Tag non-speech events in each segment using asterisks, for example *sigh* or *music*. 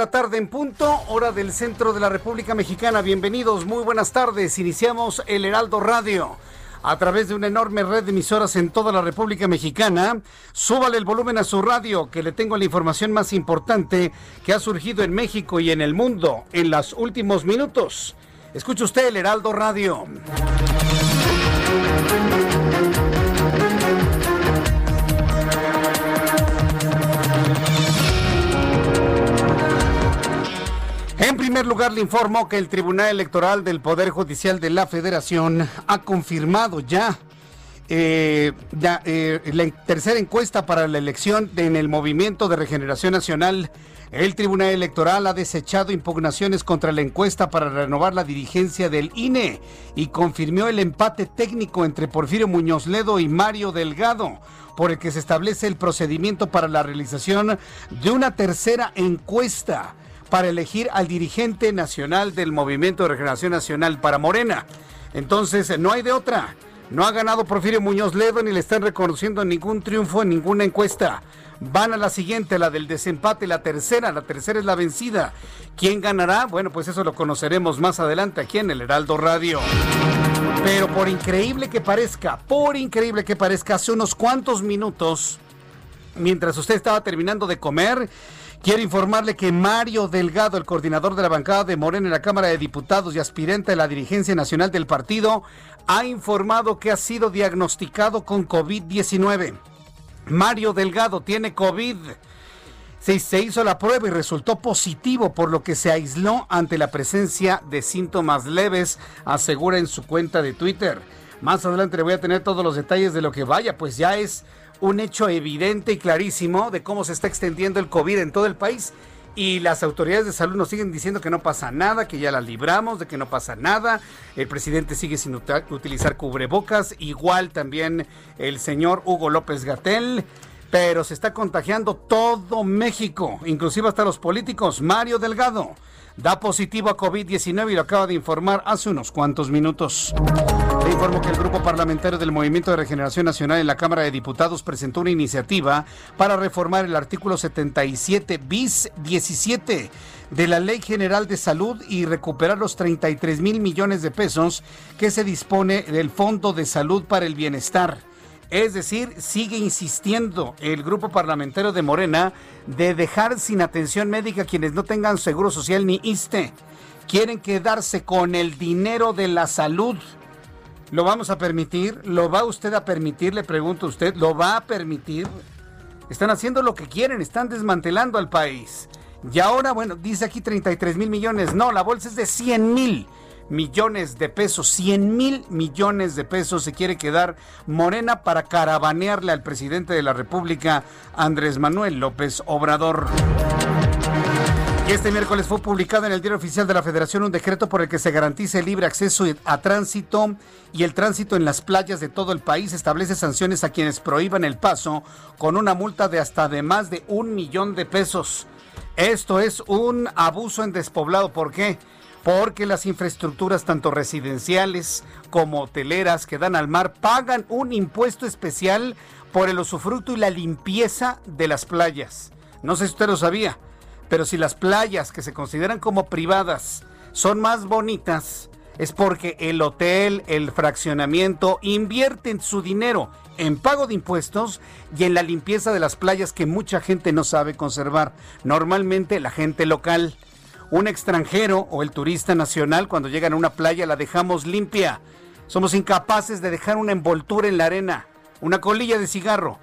La tarde en punto, hora del centro de la República Mexicana. Bienvenidos, muy buenas tardes. Iniciamos el Heraldo Radio. A través de una enorme red de emisoras en toda la República Mexicana, súbale el volumen a su radio, que le tengo la información más importante que ha surgido en México y en el mundo en los últimos minutos. Escuche usted el Heraldo Radio. Primer lugar, le informo que el Tribunal Electoral del Poder Judicial de la Federación ha confirmado ya, eh, eh, la tercera encuesta para la elección en el Movimiento de Regeneración Nacional. El Tribunal Electoral ha desechado impugnaciones contra la encuesta para renovar la dirigencia del INE y confirmó el empate técnico entre Porfirio Muñoz Ledo y Mario Delgado, por el que se establece el procedimiento para la realización de una tercera encuesta para elegir al dirigente nacional del Movimiento de Regeneración Nacional para Morena. Entonces, no hay de otra. No ha ganado Porfirio Muñoz Ledo ni le están reconociendo ningún triunfo en ninguna encuesta. Van a la siguiente, la del desempate, la tercera. La tercera es la vencida. ¿Quién ganará? Bueno, pues eso lo conoceremos más adelante aquí en el Heraldo Radio. Pero por increíble que parezca, por increíble que parezca, hace unos cuantos minutos, mientras usted estaba terminando de comer, quiero informarle que Mario Delgado, el coordinador de la bancada de Morena en la Cámara de Diputados y aspirante a la dirigencia nacional del partido, ha informado que ha sido diagnosticado con COVID-19. Mario Delgado tiene COVID. Se, se hizo la prueba y resultó positivo, por lo que se aisló ante la presencia de síntomas leves, asegura en su cuenta de Twitter. Más adelante le voy a tener todos los detalles de lo que vaya, pues ya es un hecho evidente y clarísimo de cómo se está extendiendo el COVID en todo el país. Y las autoridades de salud nos siguen diciendo que no pasa nada, que ya la libramos, de que no pasa nada. El presidente sigue sin utilizar cubrebocas, igual también el señor Hugo López Gatel. Pero se está contagiando todo México, inclusive hasta los políticos. Mario Delgado da positivo a COVID-19 y lo acaba de informar hace unos cuantos minutos. Informo que el Grupo Parlamentario del Movimiento de Regeneración Nacional en la Cámara de Diputados presentó una iniciativa para reformar el artículo 77 bis 17 de la Ley General de Salud y recuperar los 33 mil millones de pesos que se dispone del Fondo de Salud para el Bienestar. Es decir, sigue insistiendo el grupo parlamentario de Morena de dejar sin atención médica a quienes no tengan seguro social ni ISTE. Quieren quedarse con el dinero de la salud. ¿Lo vamos a permitir? ¿Lo va usted a permitir? Le pregunto a usted. ¿Lo va a permitir? Están haciendo lo que quieren, están desmantelando al país. Y ahora, bueno, dice aquí 33 mil millones. No, la bolsa es de 100 mil millones de pesos. 100 mil millones de pesos se quiere quedar Morena para caravanearle al presidente de la República, Andrés Manuel López Obrador. Este miércoles fue publicado en el Diario Oficial de la Federación un decreto por el que se garantiza el libre acceso a tránsito y el tránsito en las playas de todo el país. Establece sanciones a quienes prohíban el paso con una multa de hasta de más de un millón de pesos. Esto es un abuso en despoblado. ¿Por qué? porque las infraestructuras tanto residenciales como hoteleras que dan al mar pagan un impuesto especial por el usufructo y la limpieza de las playas. No sé si usted lo sabía, pero si las playas que se consideran como privadas son más bonitas, es porque el hotel, el fraccionamiento invierten su dinero en pago de impuestos y en la limpieza de las playas que mucha gente no sabe conservar. Normalmente la gente local, un extranjero o el turista nacional cuando llegan a una playa la dejamos limpia. Somos incapaces de dejar una envoltura en la arena, una colilla de cigarro.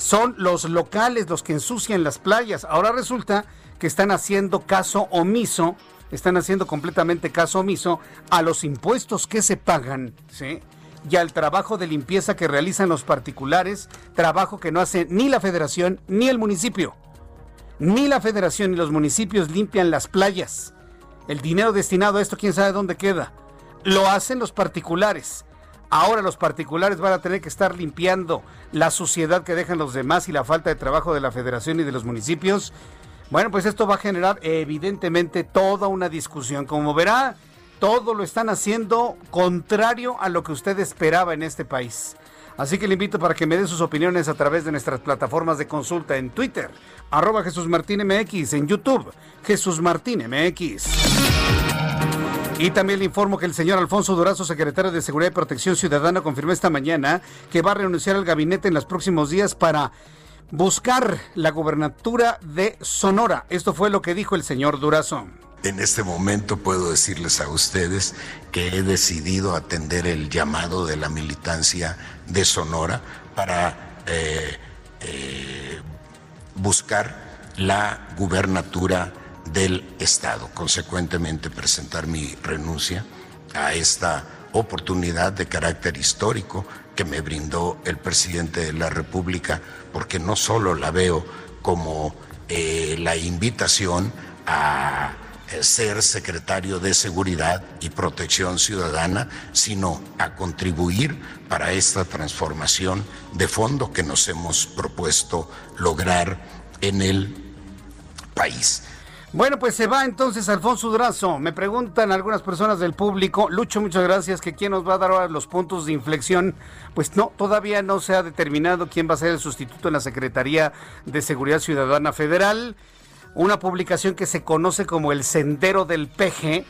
Son los locales los que ensucian las playas. Ahora resulta que están haciendo caso omiso están haciendo completamente caso omiso a los impuestos que se pagan, ¿sí? Y al trabajo de limpieza que realizan los particulares, trabajo que no hace ni la federación ni el municipio. Ni la federación ni los municipios limpian las playas. El dinero destinado a esto, quién sabe dónde queda. Lo hacen los particulares. Ahora los particulares van a tener que estar limpiando la suciedad que dejan los demás y la falta de trabajo de la federación y de los municipios bueno, pues esto va a generar evidentemente toda una discusión. Como verá, todo lo están haciendo contrario a lo que usted esperaba en este país. Así que le invito para que me dé sus opiniones a través de nuestras plataformas de consulta en Twitter, arroba Jesús Martín MX, en YouTube, Jesús Martín MX. Y también le informo que el señor Alfonso Durazo, secretario de Seguridad y Protección Ciudadana, confirmó esta mañana que va a renunciar al gabinete en los próximos días para buscar la gubernatura de Sonora. Esto fue lo que dijo el señor Durazo. En este momento puedo decirles a ustedes que he decidido atender el llamado de la militancia de Sonora para eh, eh, buscar la gubernatura del Estado. Consecuentemente, presentar mi renuncia a esta oportunidad de carácter histórico que me brindó el presidente de la República, porque no solo la veo como eh, la invitación a eh, ser secretario de Seguridad y Protección Ciudadana, sino a contribuir para esta transformación de fondo que nos hemos propuesto lograr en el país. Bueno, pues se va entonces Alfonso Durazo. Me preguntan algunas personas del público, Lucho, muchas gracias, que quién nos va a dar ahora los puntos de inflexión. Pues no, todavía no se ha determinado quién va a ser el sustituto en la Secretaría de Seguridad Ciudadana Federal. Una publicación que se conoce como El Sendero del Peje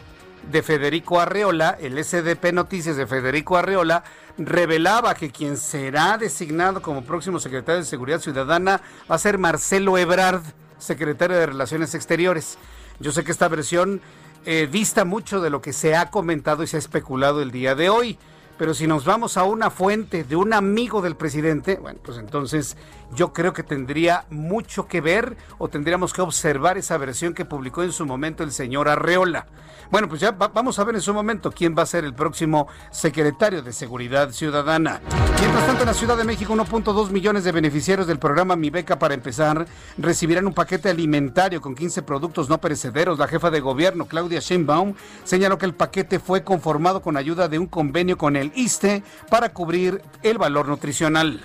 de Federico Arreola, el SDP Noticias de Federico Arreola, revelaba que quien será designado como próximo secretario de Seguridad Ciudadana va a ser Marcelo Ebrard secretario de Relaciones Exteriores. Yo sé que esta versión eh, dista mucho de lo que se ha comentado y se ha especulado el día de hoy. Pero si nos vamos a una fuente de un amigo del presidente, bueno, pues entonces yo creo que tendría mucho que ver o tendríamos que observar esa versión que publicó en su momento el señor Arreola. Bueno, pues ya vamos a ver en su momento quién va a ser el próximo secretario de Seguridad Ciudadana. Mientras tanto, en la Ciudad de México, 1.2 millones de beneficiarios del programa Mi Beca para empezar recibirán un paquete alimentario con 15 productos no perecederos. La jefa de gobierno, Claudia Sheinbaum, señaló que el paquete fue conformado con ayuda de un convenio con el ISTE para cubrir el valor nutricional.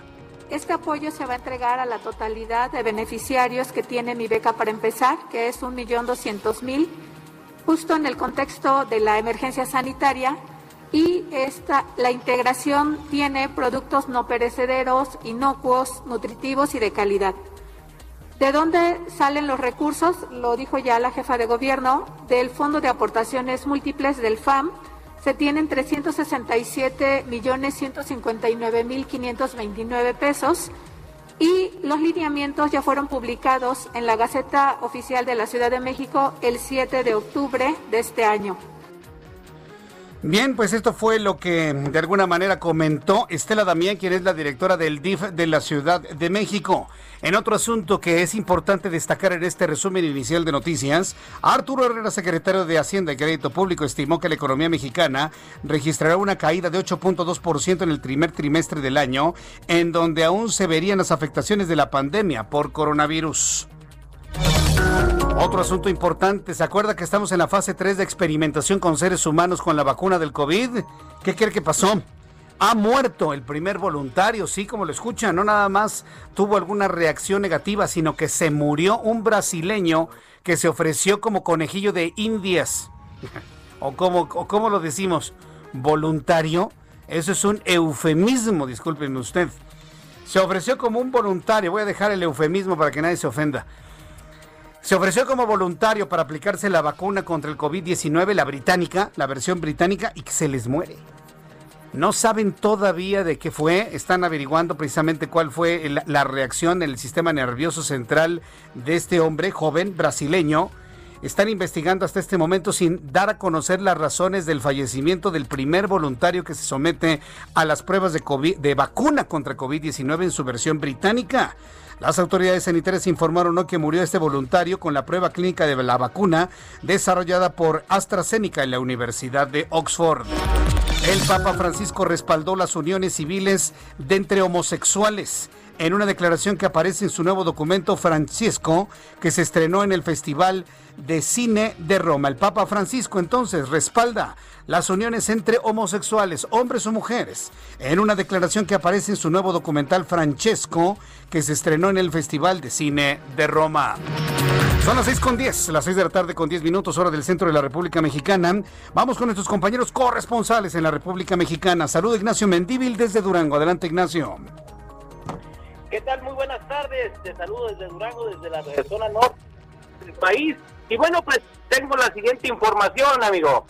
Este apoyo se va a entregar a la totalidad de beneficiarios que tiene mi beca para empezar, que es 1.200.000 justo en el contexto de la emergencia sanitaria y esta, la integración tiene productos no perecederos, inocuos, nutritivos y de calidad. ¿De dónde salen los recursos? Lo dijo ya la jefa de gobierno, del Fondo de Aportaciones Múltiples del FAM. Se tienen 367 millones 159 mil 529 pesos y los lineamientos ya fueron publicados en la Gaceta Oficial de la Ciudad de México el 7 de octubre de este año. Bien, pues esto fue lo que de alguna manera comentó Estela Damián, quien es la directora del DIF de la Ciudad de México. En otro asunto que es importante destacar en este resumen inicial de noticias, Arturo Herrera, secretario de Hacienda y Crédito Público, estimó que la economía mexicana registrará una caída de 8.2% en el primer trimestre del año, en donde aún se verían las afectaciones de la pandemia por coronavirus. Otro asunto importante, ¿se acuerda que estamos en la fase 3 de experimentación con seres humanos con la vacuna del COVID? ¿Qué cree que pasó? Ha muerto el primer voluntario, sí, como lo escuchan, no nada más tuvo alguna reacción negativa, sino que se murió un brasileño que se ofreció como conejillo de indias. *laughs* ¿O cómo, o cómo lo decimos? ¿Voluntario? Eso es un eufemismo, discúlpenme usted. Se ofreció como un voluntario, voy a dejar el eufemismo para que nadie se ofenda. Se ofreció como voluntario para aplicarse la vacuna contra el COVID-19, la británica, la versión británica, y que se les muere. No saben todavía de qué fue, están averiguando precisamente cuál fue la reacción en el sistema nervioso central de este hombre joven brasileño están investigando hasta este momento sin dar a conocer las razones del fallecimiento del primer voluntario que se somete a las pruebas de, vacuna contra COVID-19 en su versión británica. Las autoridades sanitarias informaron que murió este voluntario con la prueba clínica de la vacuna desarrollada por AstraZeneca en la Universidad de Oxford. El Papa Francisco respaldó las uniones civiles de entre homosexuales en una declaración que aparece en su nuevo documento Francisco, que se estrenó en el Festival de Cine de Roma. El Papa Francisco entonces respalda las uniones entre homosexuales, hombres o mujeres, en una declaración que aparece en su nuevo documental Francesco, que se estrenó en el Festival de Cine de Roma. Son las 6 con 10, las 6 de la tarde con 10 minutos, hora del centro de la República Mexicana. Vamos con nuestros compañeros corresponsales en la República Mexicana. Salud Ignacio Mendíbil desde Durango. Adelante Ignacio. ¿Qué tal? Muy buenas tardes. Te saludo desde Durango, desde la zona norte del país. Y bueno, pues tengo la siguiente información, amigo.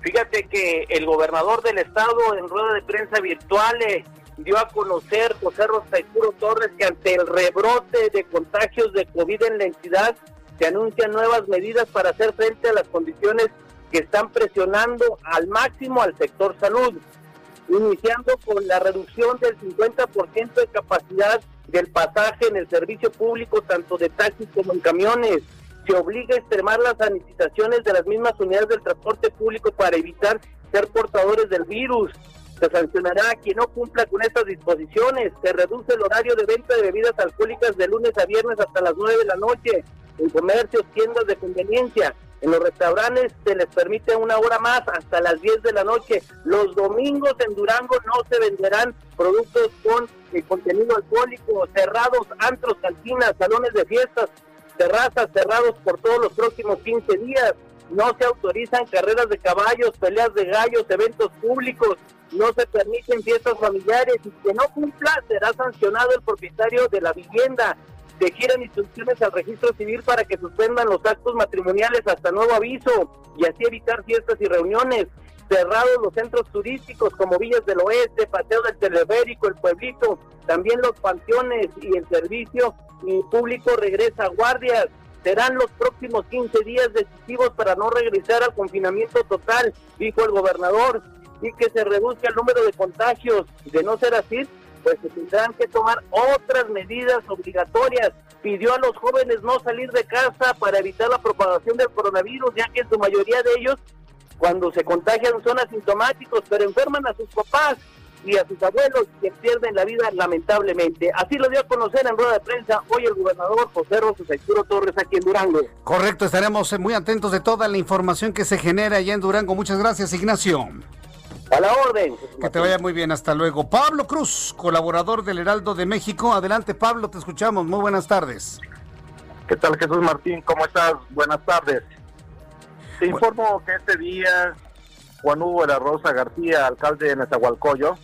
Fíjate que el gobernador del estado en rueda de prensa virtual eh, dio a conocer, José Rosaicuro Torres, que ante el rebrote de contagios de COVID en la entidad, se anuncian nuevas medidas para hacer frente a las condiciones que están presionando al máximo al sector salud, iniciando con la reducción del 50% de capacidad del pasaje en el servicio público, tanto de taxis como en camiones. Se obliga a extremar las sanitizaciones de las mismas unidades del transporte público para evitar ser portadores del virus. Se sancionará a quien no cumpla con estas disposiciones. Se reduce el horario de venta de bebidas alcohólicas de lunes a viernes hasta las 9 de la noche en comercios, tiendas de conveniencia. En los restaurantes se les permite una hora más hasta las 10 de la noche. Los domingos en Durango no se venderán productos con eh, contenido alcohólico, cerrados, antros, cantinas, salones de fiestas, terrazas cerrados por todos los próximos 15 días. No se autorizan carreras de caballos, peleas de gallos, eventos públicos, no se permiten fiestas familiares y que no cumpla será sancionado el propietario de la vivienda se giran instrucciones al registro civil para que suspendan los actos matrimoniales hasta nuevo aviso y así evitar fiestas y reuniones. Cerrados los centros turísticos como Villas del Oeste, Paseo del Teleférico, El Pueblito, también los panteones y el servicio público regresa a guardias. Serán los próximos 15 días decisivos para no regresar al confinamiento total, dijo el gobernador, y que se reduzca el número de contagios. De no ser así, pues se tendrán que tomar otras medidas obligatorias. Pidió a los jóvenes no salir de casa para evitar la propagación del coronavirus, ya que en su mayoría de ellos, cuando se contagian, son asintomáticos, pero enferman a sus papás y a sus abuelos que pierden la vida lamentablemente. Así lo dio a conocer en rueda de prensa hoy el gobernador José Rosas Torres aquí en Durango. Correcto, estaremos muy atentos de toda la información que se genera allá en Durango. Muchas gracias, Ignacio. A la orden. Que te vaya muy bien, hasta luego. Pablo Cruz, colaborador del Heraldo de México. Adelante, Pablo, te escuchamos. Muy buenas tardes. ¿Qué tal, Jesús Martín? ¿Cómo estás? Buenas tardes. Te informo que este día Juan Hugo de la Rosa García, alcalde de Nezahualcóyotl,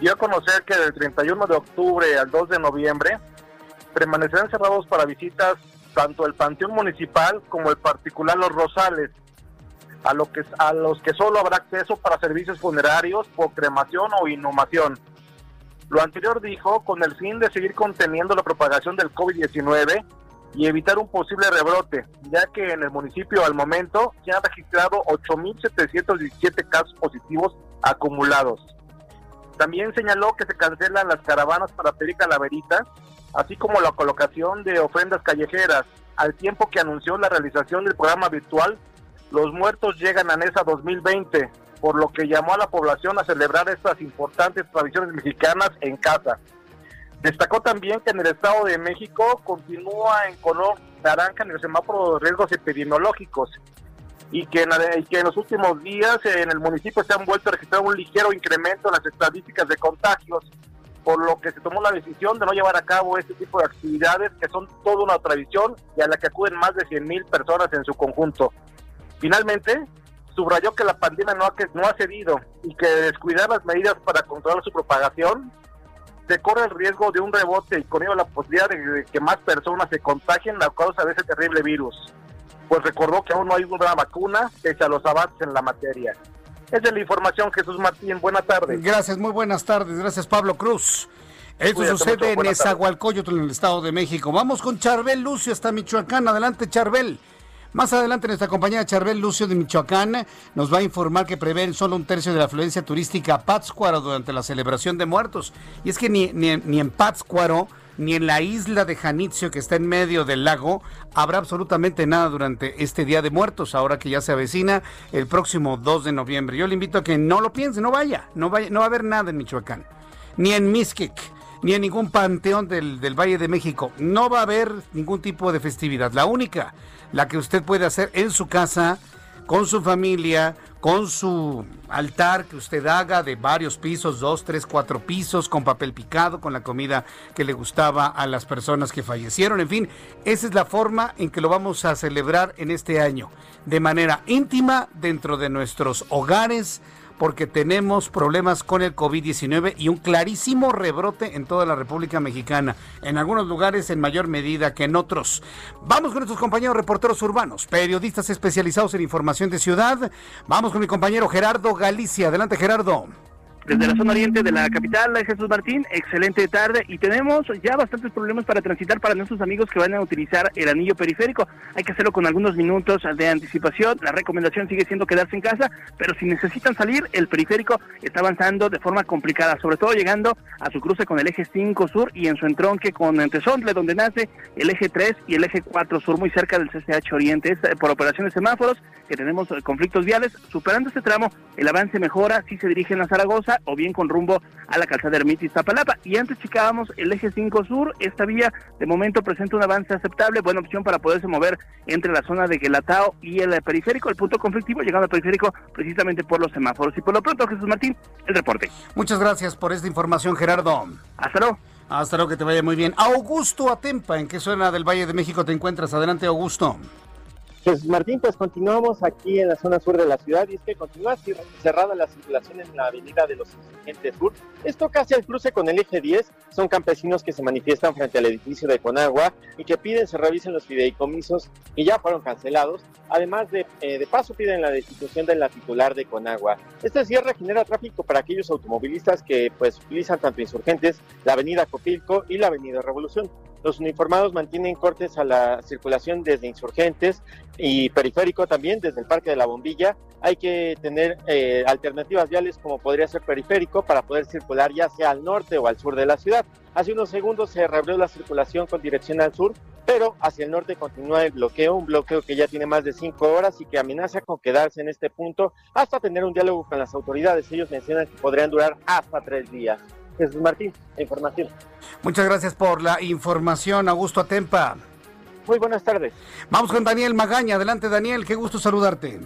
dio a conocer que del 31 de octubre al 2 de noviembre permanecerán cerrados para visitas tanto el Panteón Municipal como el particular Los Rosales, a, lo que, a los que solo habrá acceso para servicios funerarios por cremación o inhumación. Lo anterior dijo con el fin de seguir conteniendo la propagación del COVID-19 y evitar un posible rebrote, ya que en el municipio al momento se han registrado 8.717 casos positivos acumulados. También señaló que se cancelan las caravanas para pedir calaveritas, así como la colocación de ofrendas callejeras, al tiempo que anunció la realización del programa virtual los muertos llegan a NESA 2020, por lo que llamó a la población a celebrar estas importantes tradiciones mexicanas en casa. Destacó también que en el Estado de México continúa en color naranja en el semáforo de riesgos epidemiológicos y que, en, que en los últimos días en el municipio se han vuelto a registrar un ligero incremento en las estadísticas de contagios, por lo que se tomó la decisión de no llevar a cabo este tipo de actividades que son toda una tradición y a la que acuden más de 100 mil personas en su conjunto. Finalmente, subrayó que la pandemia no ha, no ha cedido y que descuidar las medidas para controlar su propagación se corre el riesgo de un rebote y con ello la posibilidad de que más personas se contagien a causa de ese terrible virus. Pues recordó que aún no hay una vacuna pese a los avances en la materia. Esa es la información, Jesús Martín. Buenas tardes. Gracias, muy buenas tardes. Gracias, Pablo Cruz. Esto sucede en Nezahualcóyotl, en el Estado de México. Vamos con Charbel Lucio hasta Michoacán. Adelante, Charbel. Más adelante nuestra compañera Charbel Lucio de Michoacán nos va a informar que prevén solo un tercio de la afluencia turística a Pátzcuaro durante la celebración de muertos. Y es que ni, ni, ni en Pátzcuaro ni en la isla de Janitzio que está en medio del lago habrá absolutamente nada durante este Día de Muertos, ahora que ya se avecina el próximo 2 de noviembre. Yo le invito a que no lo piense, no vaya, no vaya, no va a haber nada en Michoacán, ni en Mixquic, ni en ningún panteón del, del Valle de México. No va a haber ningún tipo de festividad. La única, la que usted puede hacer en su casa, con su familia, con su altar que usted haga de varios pisos, dos, tres, cuatro pisos, con papel picado, con la comida que le gustaba a las personas que fallecieron. En fin, esa es la forma en que lo vamos a celebrar en este año, de manera íntima dentro de nuestros hogares, porque tenemos problemas con el COVID-19 y un clarísimo rebrote en toda la República Mexicana, en algunos lugares en mayor medida que en otros. Vamos con nuestros compañeros reporteros urbanos, periodistas especializados en información de ciudad. Vamos con mi compañero Gerardo Galicia. Adelante, Gerardo desde la zona oriente de la capital, Jesús Martín, excelente tarde y tenemos ya bastantes problemas para transitar para nuestros amigos que van a utilizar el anillo periférico. Hay que hacerlo con algunos minutos de anticipación. La recomendación sigue siendo quedarse en casa, pero si necesitan salir, el periférico está avanzando de forma complicada, sobre todo llegando a su cruce con el eje 5 sur y en su entronque con Antezontle, donde nace el eje 3 y el eje 4 sur, muy cerca del CCH Oriente. Es eh, por operaciones semáforos que tenemos eh, conflictos viales. Superando este tramo, el avance mejora si se dirigen a Zaragoza o bien con rumbo a la calzada Ermitis Zapalapa. Y antes checábamos el eje 5 sur, esta vía de momento presenta un avance aceptable, buena opción para poderse mover entre la zona de Gelatao y el periférico, el punto conflictivo llegando al periférico precisamente por los semáforos. Y por lo pronto, Jesús Martín, el reporte. Muchas gracias por esta información, Gerardo. Hasta luego. Hasta luego, que te vaya muy bien. Augusto Atempa, ¿en qué zona del Valle de México te encuentras? Adelante, Augusto. Pues Martín, pues continuamos aquí en la zona sur de la ciudad y es que continúa cerrada la circulación en la avenida de los Insurgentes Sur. Esto casi al cruce con el eje 10. Son campesinos que se manifiestan frente al edificio de Conagua y que piden se revisen los fideicomisos y ya fueron cancelados. Además de, eh, de paso piden la destitución de la titular de Conagua. Este cierre genera tráfico para aquellos automovilistas que pues utilizan tanto Insurgentes, la avenida Copilco y la avenida Revolución. Los uniformados mantienen cortes a la circulación desde Insurgentes y Periférico también, desde el Parque de la Bombilla. Hay que tener eh, alternativas viales como podría ser Periférico para poder circular ya sea al norte o al sur de la ciudad. Hace unos segundos se reabrió la circulación con dirección al sur, pero hacia el norte continúa el bloqueo, un bloqueo que ya tiene más de cinco horas y que amenaza con quedarse en este punto hasta tener un diálogo con las autoridades. Ellos mencionan que podrían durar hasta tres días. Jesús Martín, información. Muchas gracias por la información, Augusto Atempa. Muy buenas tardes. Vamos con Daniel Magaña. Adelante, Daniel, qué gusto saludarte.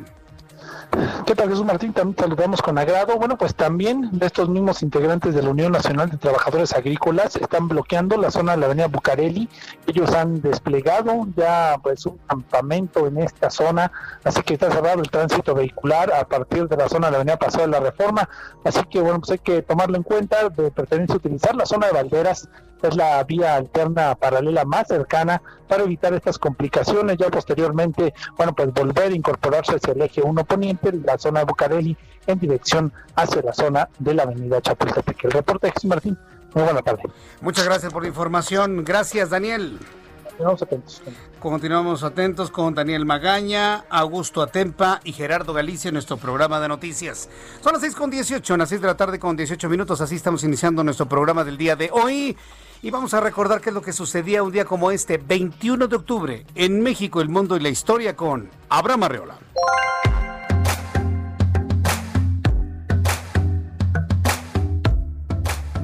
¿Qué tal Jesús Martín? También saludamos con agrado. Bueno, pues también estos mismos integrantes de la Unión Nacional de Trabajadores Agrícolas están bloqueando la zona de la avenida Bucareli. Ellos han desplegado ya pues un campamento en esta zona, así que está cerrado el tránsito vehicular a partir de la zona de la avenida Paseo de la Reforma. Así que bueno, pues hay que tomarlo en cuenta, de preferencia utilizar la zona de Valderas es la vía alterna paralela más cercana para evitar estas complicaciones. Ya posteriormente, bueno, pues volver a incorporarse hacia el eje 1 poniente, la zona de Bucareli, en dirección hacia la zona de la avenida Chapultepec. El reporte Jesús Martín. Muy buena tarde. Muchas gracias por la información. Gracias, Daniel. Continuamos atentos. Continuamos atentos con Daniel Magaña, Augusto Atempa y Gerardo Galicia en nuestro programa de noticias. Son las 6 con 18, a las 6 de la tarde con 18 minutos. Así estamos iniciando nuestro programa del día de hoy. Y vamos a recordar qué es lo que sucedía un día como este, 21 de octubre, en México, el mundo y la historia con Abraham Arreola.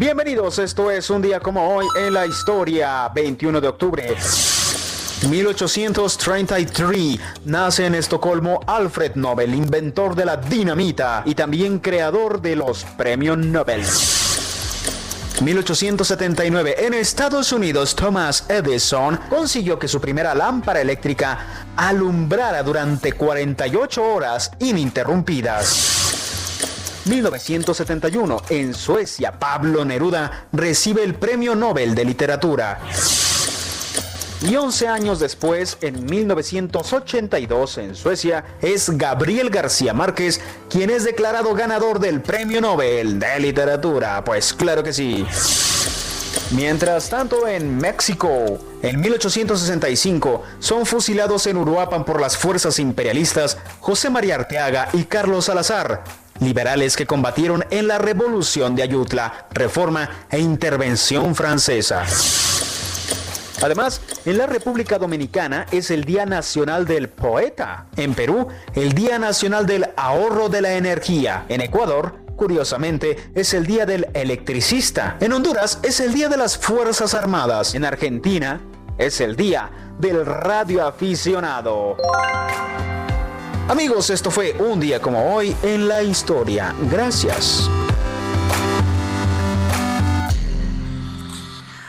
Bienvenidos, esto es un día como hoy en la historia, 21 de octubre. 1833 nace en Estocolmo Alfred Nobel, inventor de la dinamita y también creador de los premios Nobel. 1879, en Estados Unidos, Thomas Edison consiguió que su primera lámpara eléctrica alumbrara durante 48 horas ininterrumpidas. 1971, en Suecia, Pablo Neruda recibe el Premio Nobel de Literatura. Y 11 años después, en 1982, en Suecia, es Gabriel García Márquez quien es declarado ganador del Premio Nobel de Literatura. Pues claro que sí. Mientras tanto, en México, en 1865, son fusilados en Uruapan por las fuerzas imperialistas José María Arteaga y Carlos Salazar, liberales que combatieron en la Revolución de Ayutla, Reforma e Intervención Francesa. Además, en la República Dominicana es el Día Nacional del Poeta. En Perú, el Día Nacional del Ahorro de la Energía. En Ecuador, curiosamente, es el Día del Electricista. En Honduras es el Día de las Fuerzas Armadas. En Argentina es el Día del Radioaficionado. Amigos, esto fue un día como hoy en la historia. Gracias.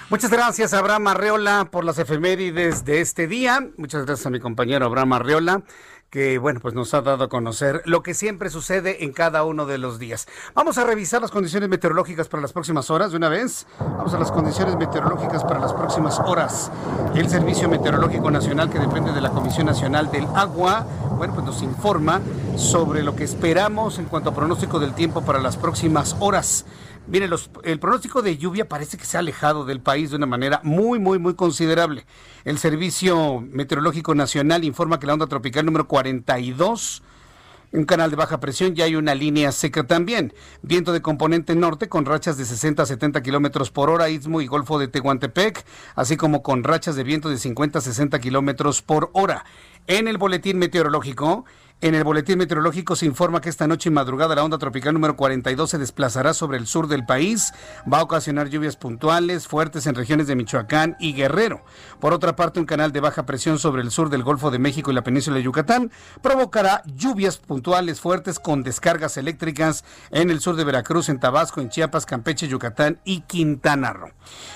Muchas gracias a Abraham Arreola por las efemérides de este día. Muchas gracias a mi compañero Abraham Arreola que bueno, pues nos ha dado a conocer lo que siempre sucede en cada uno de los días. Vamos a revisar las condiciones meteorológicas para las próximas horas de una vez. Vamos a las condiciones meteorológicas para las próximas horas. El Servicio Meteorológico Nacional, que depende de la Comisión Nacional del Agua, bueno, pues nos informa sobre lo que esperamos en cuanto a pronóstico del tiempo para las próximas horas. Mire, el pronóstico de lluvia parece que se ha alejado del país de una manera muy, muy, muy considerable. El Servicio Meteorológico Nacional informa que la onda tropical número 42 un canal de baja presión y hay una línea seca también. Viento de componente norte con rachas de 60 a 70 kilómetros por hora, istmo y golfo de Tehuantepec, así como con rachas de viento de 50 a 60 kilómetros por hora. En el boletín meteorológico, en el boletín meteorológico se informa que esta noche y madrugada la onda tropical número 42 se desplazará sobre el sur del país. Va a ocasionar lluvias puntuales fuertes en regiones de Michoacán y Guerrero. Por otra parte, un canal de baja presión sobre el sur del Golfo de México y la península de Yucatán provocará lluvias puntuales fuertes con descargas eléctricas en el sur de Veracruz, en Tabasco, en Chiapas, Campeche, Yucatán y Quintana Roo.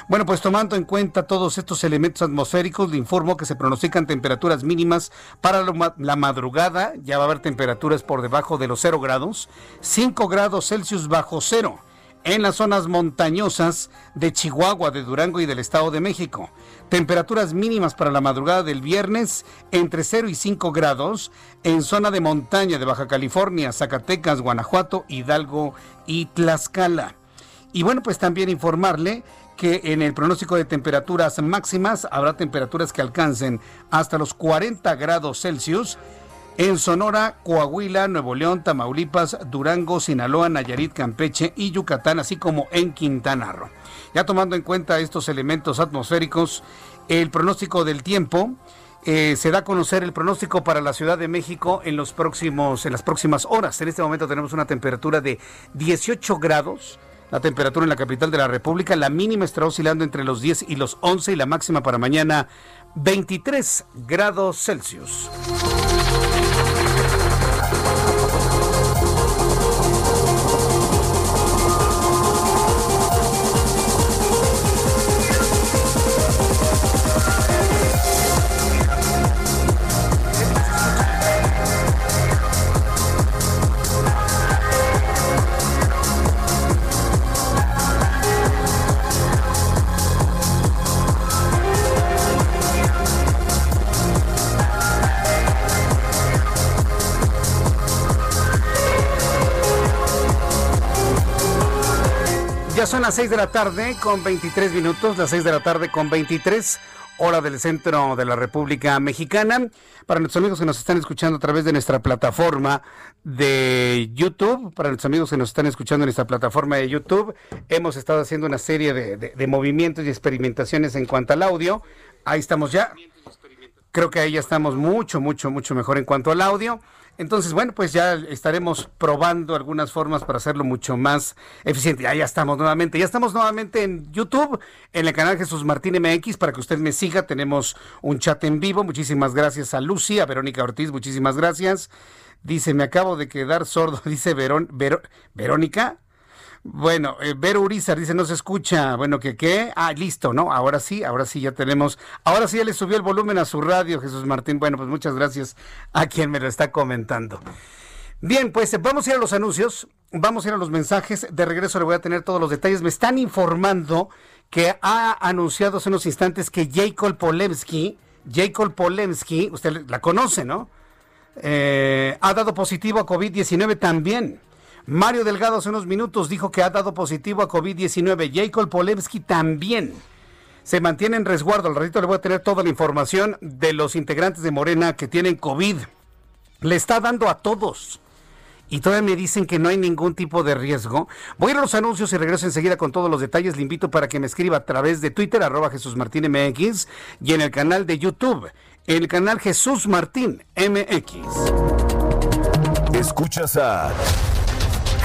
Bueno, pues tomando en cuenta todos estos elementos atmosféricos, le informo que se pronostican temperaturas mínimas para la madrugada ya va a haber temperaturas por debajo de los 0 grados, 5 grados Celsius bajo cero en las zonas montañosas de Chihuahua, de Durango y del Estado de México. Temperaturas mínimas para la madrugada del viernes entre 0 y 5 grados en zona de montaña de Baja California, Zacatecas, Guanajuato, Hidalgo y Tlaxcala. Y bueno, pues también informarle que en el pronóstico de temperaturas máximas habrá temperaturas que alcancen hasta los 40 grados Celsius en Sonora, Coahuila, Nuevo León, Tamaulipas, Durango, Sinaloa, Nayarit, Campeche y Yucatán, así como en Quintana Roo. Ya tomando en cuenta estos elementos atmosféricos, el pronóstico del tiempo, eh, se da a conocer el pronóstico para la Ciudad de México en, los próximos, en las próximas horas. En este momento tenemos una temperatura de 18 grados. La temperatura en la capital de la República, la mínima estará oscilando entre los 10 y los 11 y la máxima para mañana 23 grados Celsius. Las 6 de la tarde con 23 minutos, las 6 de la tarde con 23 hora del centro de la República Mexicana. Para nuestros amigos que nos están escuchando a través de nuestra plataforma de YouTube, para nuestros amigos que nos están escuchando en nuestra plataforma de YouTube, hemos estado haciendo una serie de, de movimientos y experimentaciones en cuanto al audio. Ahí estamos ya. Creo que ahí ya estamos mucho, mucho, mucho mejor en cuanto al audio. Entonces, bueno, pues ya estaremos probando algunas formas para hacerlo mucho más eficiente. Ya, estamos nuevamente, ya estamos nuevamente en YouTube, en el canal Jesús Martín MX, para que usted me siga. Tenemos un chat en vivo. Muchísimas gracias a Lucy, a Verónica Ortiz, muchísimas gracias. Dice, me acabo de quedar sordo, *laughs* dice Verón, Verónica. Bueno, eh, Vero Urizar dice no se escucha. Bueno, ¿qué qué? Ah, listo, ¿no? Ahora sí, ahora sí ya tenemos. Ahora sí ya le subió el volumen a su radio, Jesús Martín. Bueno, pues muchas gracias a quien me lo está comentando. Bien, pues eh, vamos a ir a los anuncios, vamos a ir a los mensajes. De regreso le voy a tener todos los detalles. Me están informando que ha anunciado hace unos instantes que Jacob Polemski, Jacob Polemski, usted la conoce, ¿no? Eh, ha dado positivo a COVID-19 también. Mario Delgado hace unos minutos dijo que ha dado positivo a COVID-19. Jacob Polemski también. Se mantiene en resguardo. Al ratito le voy a tener toda la información de los integrantes de Morena que tienen COVID. Le está dando a todos. Y todavía me dicen que no hay ningún tipo de riesgo. Voy a ir a los anuncios y regreso enseguida con todos los detalles. Le invito para que me escriba a través de Twitter, arroba Jesús Martín MX, y en el canal de YouTube, el canal Jesús Martín MX. Escuchas a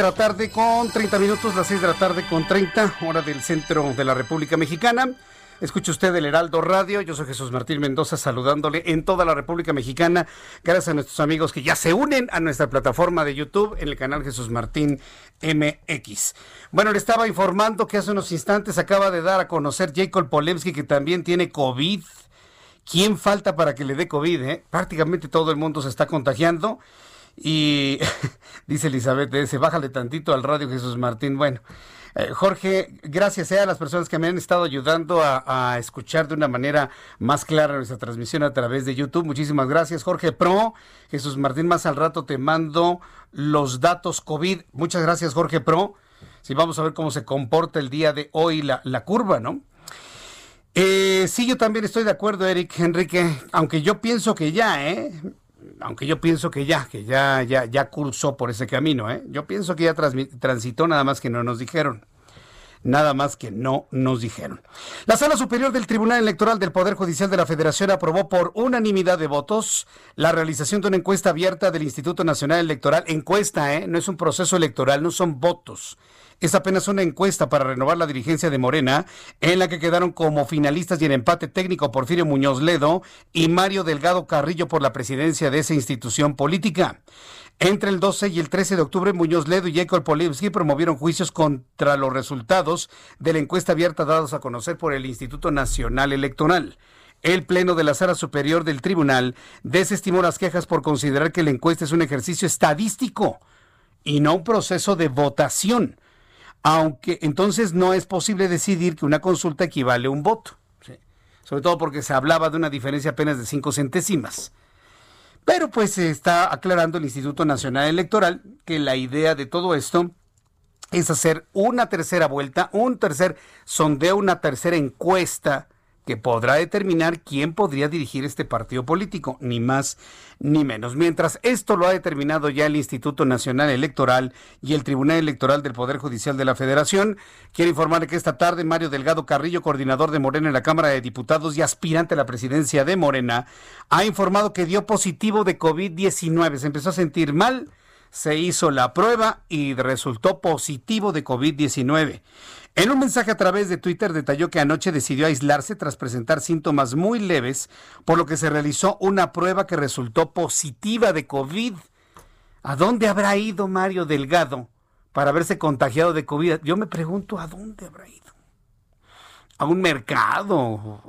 De la tarde con 30 minutos, las 6 de la tarde con 30, hora del centro de la República Mexicana. Escucha usted el Heraldo Radio, yo soy Jesús Martín Mendoza saludándole en toda la República Mexicana, gracias a nuestros amigos que ya se unen a nuestra plataforma de YouTube en el canal Jesús Martín MX. Bueno, le estaba informando que hace unos instantes acaba de dar a conocer Jacob Polemski que también tiene COVID. ¿Quién falta para que le dé COVID? Eh? Prácticamente todo el mundo se está contagiando. Y *laughs* dice Elizabeth, se bájale tantito al radio Jesús Martín. Bueno, eh, Jorge, gracias eh, a las personas que me han estado ayudando a, a, escuchar de una manera más clara nuestra transmisión a través de YouTube. Muchísimas gracias, Jorge Pro. Jesús Martín, más al rato te mando los datos COVID. Muchas gracias, Jorge Pro. Sí, vamos a ver cómo se comporta el día de hoy la, la curva, ¿no? Eh, sí, yo también estoy de acuerdo, Eric Enrique, aunque yo pienso que ya, ¿eh? Aunque yo pienso que ya, que ya, ya, ya cursó por ese camino, ¿eh? Yo pienso que ya transitó, nada más que no nos dijeron. Nada más que no nos dijeron. La Sala Superior del Tribunal Electoral del Poder Judicial de la Federación aprobó por unanimidad de votos la realización de una encuesta abierta del Instituto Nacional Electoral. Encuesta, ¿eh? No es un proceso electoral, no son votos es apenas una encuesta para renovar la dirigencia de Morena, en la que quedaron como finalistas y en empate técnico Porfirio Muñoz Ledo y Mario Delgado Carrillo por la presidencia de esa institución política. Entre el 12 y el 13 de octubre, Muñoz Ledo y Jacob Polivsky promovieron juicios contra los resultados de la encuesta abierta dados a conocer por el Instituto Nacional Electoral. El Pleno de la Sala Superior del Tribunal desestimó las quejas por considerar que la encuesta es un ejercicio estadístico y no un proceso de votación aunque entonces no es posible decidir que una consulta equivale a un voto, sobre todo porque se hablaba de una diferencia apenas de cinco centésimas. Pero pues se está aclarando el Instituto Nacional Electoral que la idea de todo esto es hacer una tercera vuelta, un tercer sondeo, una tercera encuesta que podrá determinar quién podría dirigir este partido político, ni más ni menos. Mientras esto lo ha determinado ya el Instituto Nacional Electoral y el Tribunal Electoral del Poder Judicial de la Federación, quiero informar que esta tarde Mario Delgado Carrillo, coordinador de Morena en la Cámara de Diputados y aspirante a la presidencia de Morena, ha informado que dio positivo de COVID-19. Se empezó a sentir mal se hizo la prueba y resultó positivo de COVID-19. En un mensaje a través de Twitter detalló que anoche decidió aislarse tras presentar síntomas muy leves, por lo que se realizó una prueba que resultó positiva de COVID. ¿A dónde habrá ido Mario Delgado para haberse contagiado de COVID? Yo me pregunto, ¿a dónde habrá ido? ¿A un mercado?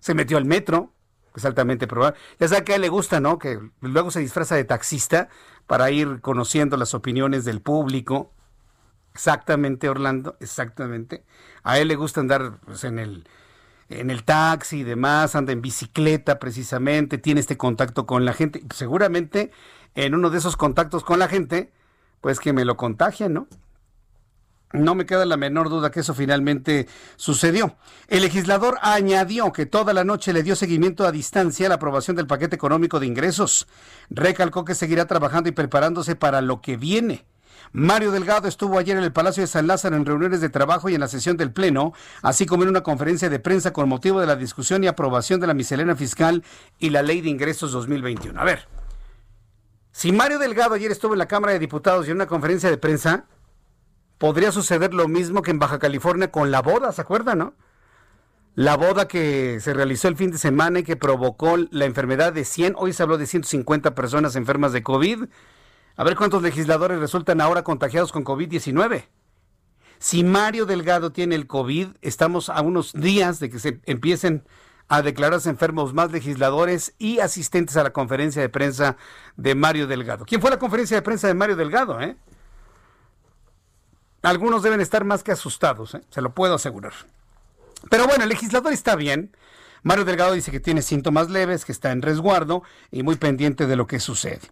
¿Se metió al metro? Es altamente probable. Ya sabe que a él le gusta, ¿no? Que luego se disfraza de taxista para ir conociendo las opiniones del público. Exactamente, Orlando, exactamente. A él le gusta andar pues, en el en el taxi y demás, anda en bicicleta precisamente, tiene este contacto con la gente. Seguramente en uno de esos contactos con la gente, pues que me lo contagia, ¿no? No me queda la menor duda que eso finalmente sucedió. El legislador añadió que toda la noche le dio seguimiento a distancia a la aprobación del paquete económico de ingresos. Recalcó que seguirá trabajando y preparándose para lo que viene. Mario Delgado estuvo ayer en el Palacio de San Lázaro en reuniones de trabajo y en la sesión del Pleno, así como en una conferencia de prensa con motivo de la discusión y aprobación de la miscelánea fiscal y la ley de ingresos 2021. A ver, si Mario Delgado ayer estuvo en la Cámara de Diputados y en una conferencia de prensa, podría suceder lo mismo que en Baja California con la boda, ¿se acuerdan, no? La boda que se realizó el fin de semana y que provocó la enfermedad de 100, hoy se habló de 150 personas enfermas de COVID. A ver cuántos legisladores resultan ahora contagiados con COVID-19. Si Mario Delgado tiene el COVID, estamos a unos días de que se empiecen a declararse enfermos más legisladores y asistentes a la conferencia de prensa de Mario Delgado. ¿Quién fue la conferencia de prensa de Mario Delgado? Eh? Algunos deben estar más que asustados, ¿eh? se lo puedo asegurar. Pero bueno, el legislador está bien. Mario Delgado dice que tiene síntomas leves, que está en resguardo y muy pendiente de lo que sucede.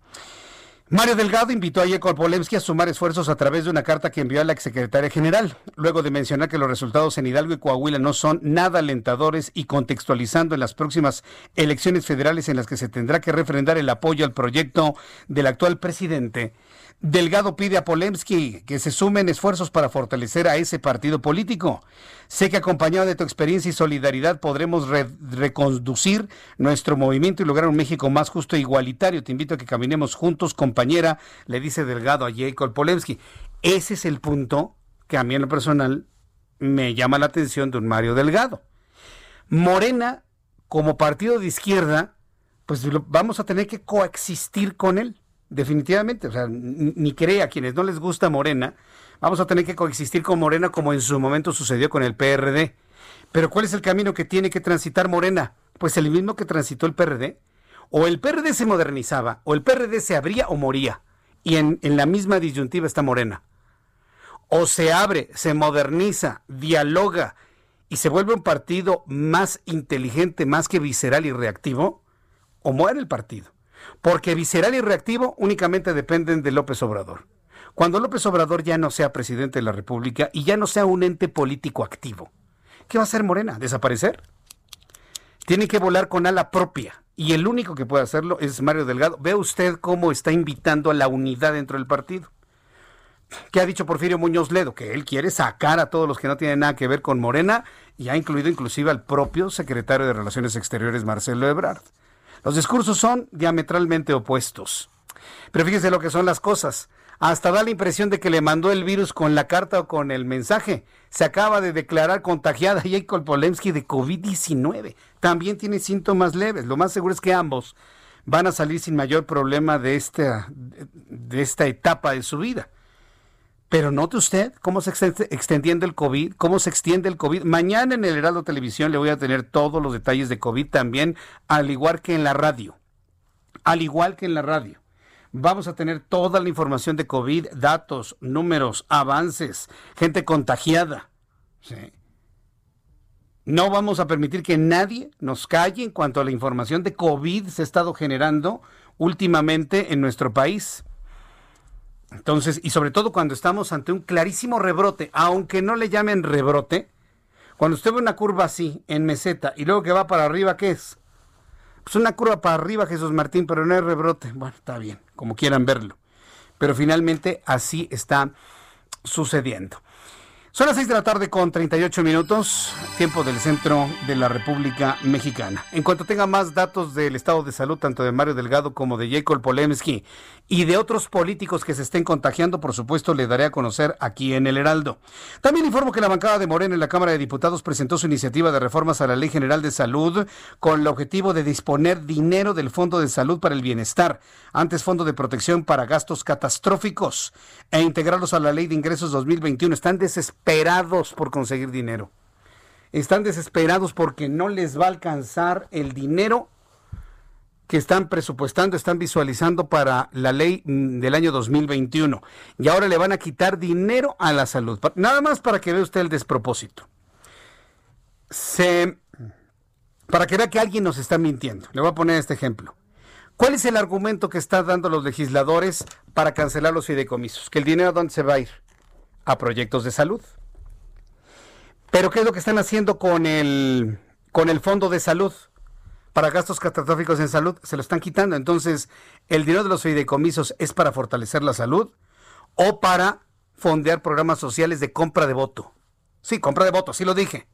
Mario Delgado invitó a Yekol Polemski a sumar esfuerzos a través de una carta que envió a la exsecretaria general, luego de mencionar que los resultados en Hidalgo y Coahuila no son nada alentadores y contextualizando en las próximas elecciones federales en las que se tendrá que refrendar el apoyo al proyecto del actual presidente. Delgado pide a Polemski que se sumen esfuerzos para fortalecer a ese partido político. Sé que acompañado de tu experiencia y solidaridad podremos reconducir nuestro movimiento y lograr un México más justo e igualitario. Te invito a que caminemos juntos, compañera, le dice Delgado a Jacob Polemski. Ese es el punto que a mí en lo personal me llama la atención de un Mario Delgado. Morena, como partido de izquierda, pues vamos a tener que coexistir con él definitivamente, o sea, ni crea a quienes no les gusta Morena, vamos a tener que coexistir con Morena como en su momento sucedió con el PRD. Pero ¿cuál es el camino que tiene que transitar Morena? Pues el mismo que transitó el PRD. O el PRD se modernizaba, o el PRD se abría o moría. Y en, en la misma disyuntiva está Morena. O se abre, se moderniza, dialoga y se vuelve un partido más inteligente, más que visceral y reactivo, o muere el partido porque visceral y reactivo únicamente dependen de López Obrador. Cuando López Obrador ya no sea presidente de la República y ya no sea un ente político activo, ¿qué va a hacer Morena? ¿Desaparecer? Tiene que volar con ala propia. Y el único que puede hacerlo es Mario Delgado. Ve usted cómo está invitando a la unidad dentro del partido. ¿Qué ha dicho Porfirio Muñoz Ledo? Que él quiere sacar a todos los que no tienen nada que ver con Morena y ha incluido inclusive al propio secretario de Relaciones Exteriores, Marcelo Ebrard. Los discursos son diametralmente opuestos. Pero fíjese lo que son las cosas. Hasta da la impresión de que le mandó el virus con la carta o con el mensaje. Se acaba de declarar contagiada *laughs* Jacob Polemski de COVID-19. También tiene síntomas leves. Lo más seguro es que ambos van a salir sin mayor problema de esta, de esta etapa de su vida. Pero note usted cómo se extendiendo el COVID, cómo se extiende el COVID. Mañana en el Heraldo Televisión le voy a tener todos los detalles de COVID también, al igual que en la radio. Al igual que en la radio. Vamos a tener toda la información de COVID, datos, números, avances, gente contagiada. No vamos a permitir que nadie nos calle en cuanto a la información de COVID se ha estado generando últimamente en nuestro país. Entonces, y sobre todo cuando estamos ante un clarísimo rebrote, aunque no le llamen rebrote, cuando usted ve una curva así, en meseta, y luego que va para arriba, ¿qué es? Pues una curva para arriba, Jesús Martín, pero no es rebrote. Bueno, está bien, como quieran verlo. Pero finalmente así está sucediendo. Son las 6 de la tarde con 38 minutos, tiempo del centro de la República Mexicana. En cuanto tenga más datos del estado de salud, tanto de Mario Delgado como de Jacob Polemski y de otros políticos que se estén contagiando, por supuesto, le daré a conocer aquí en el Heraldo. También informo que la bancada de Morena en la Cámara de Diputados presentó su iniciativa de reformas a la Ley General de Salud con el objetivo de disponer dinero del Fondo de Salud para el Bienestar, antes Fondo de Protección para Gastos Catastróficos, e integrarlos a la Ley de Ingresos 2021. Están desesperados por conseguir dinero. Están desesperados porque no les va a alcanzar el dinero que están presupuestando, están visualizando para la ley mm, del año 2021. Y ahora le van a quitar dinero a la salud. Nada más para que vea usted el despropósito. Se, para que vea que alguien nos está mintiendo. Le voy a poner este ejemplo. ¿Cuál es el argumento que están dando los legisladores para cancelar los fideicomisos? Que el dinero a dónde se va a ir? A proyectos de salud. Pero ¿qué es lo que están haciendo con el, con el Fondo de Salud? Para gastos catastróficos en salud, se lo están quitando. Entonces, ¿el dinero de los fideicomisos es para fortalecer la salud o para fondear programas sociales de compra de voto? Sí, compra de voto, sí lo dije.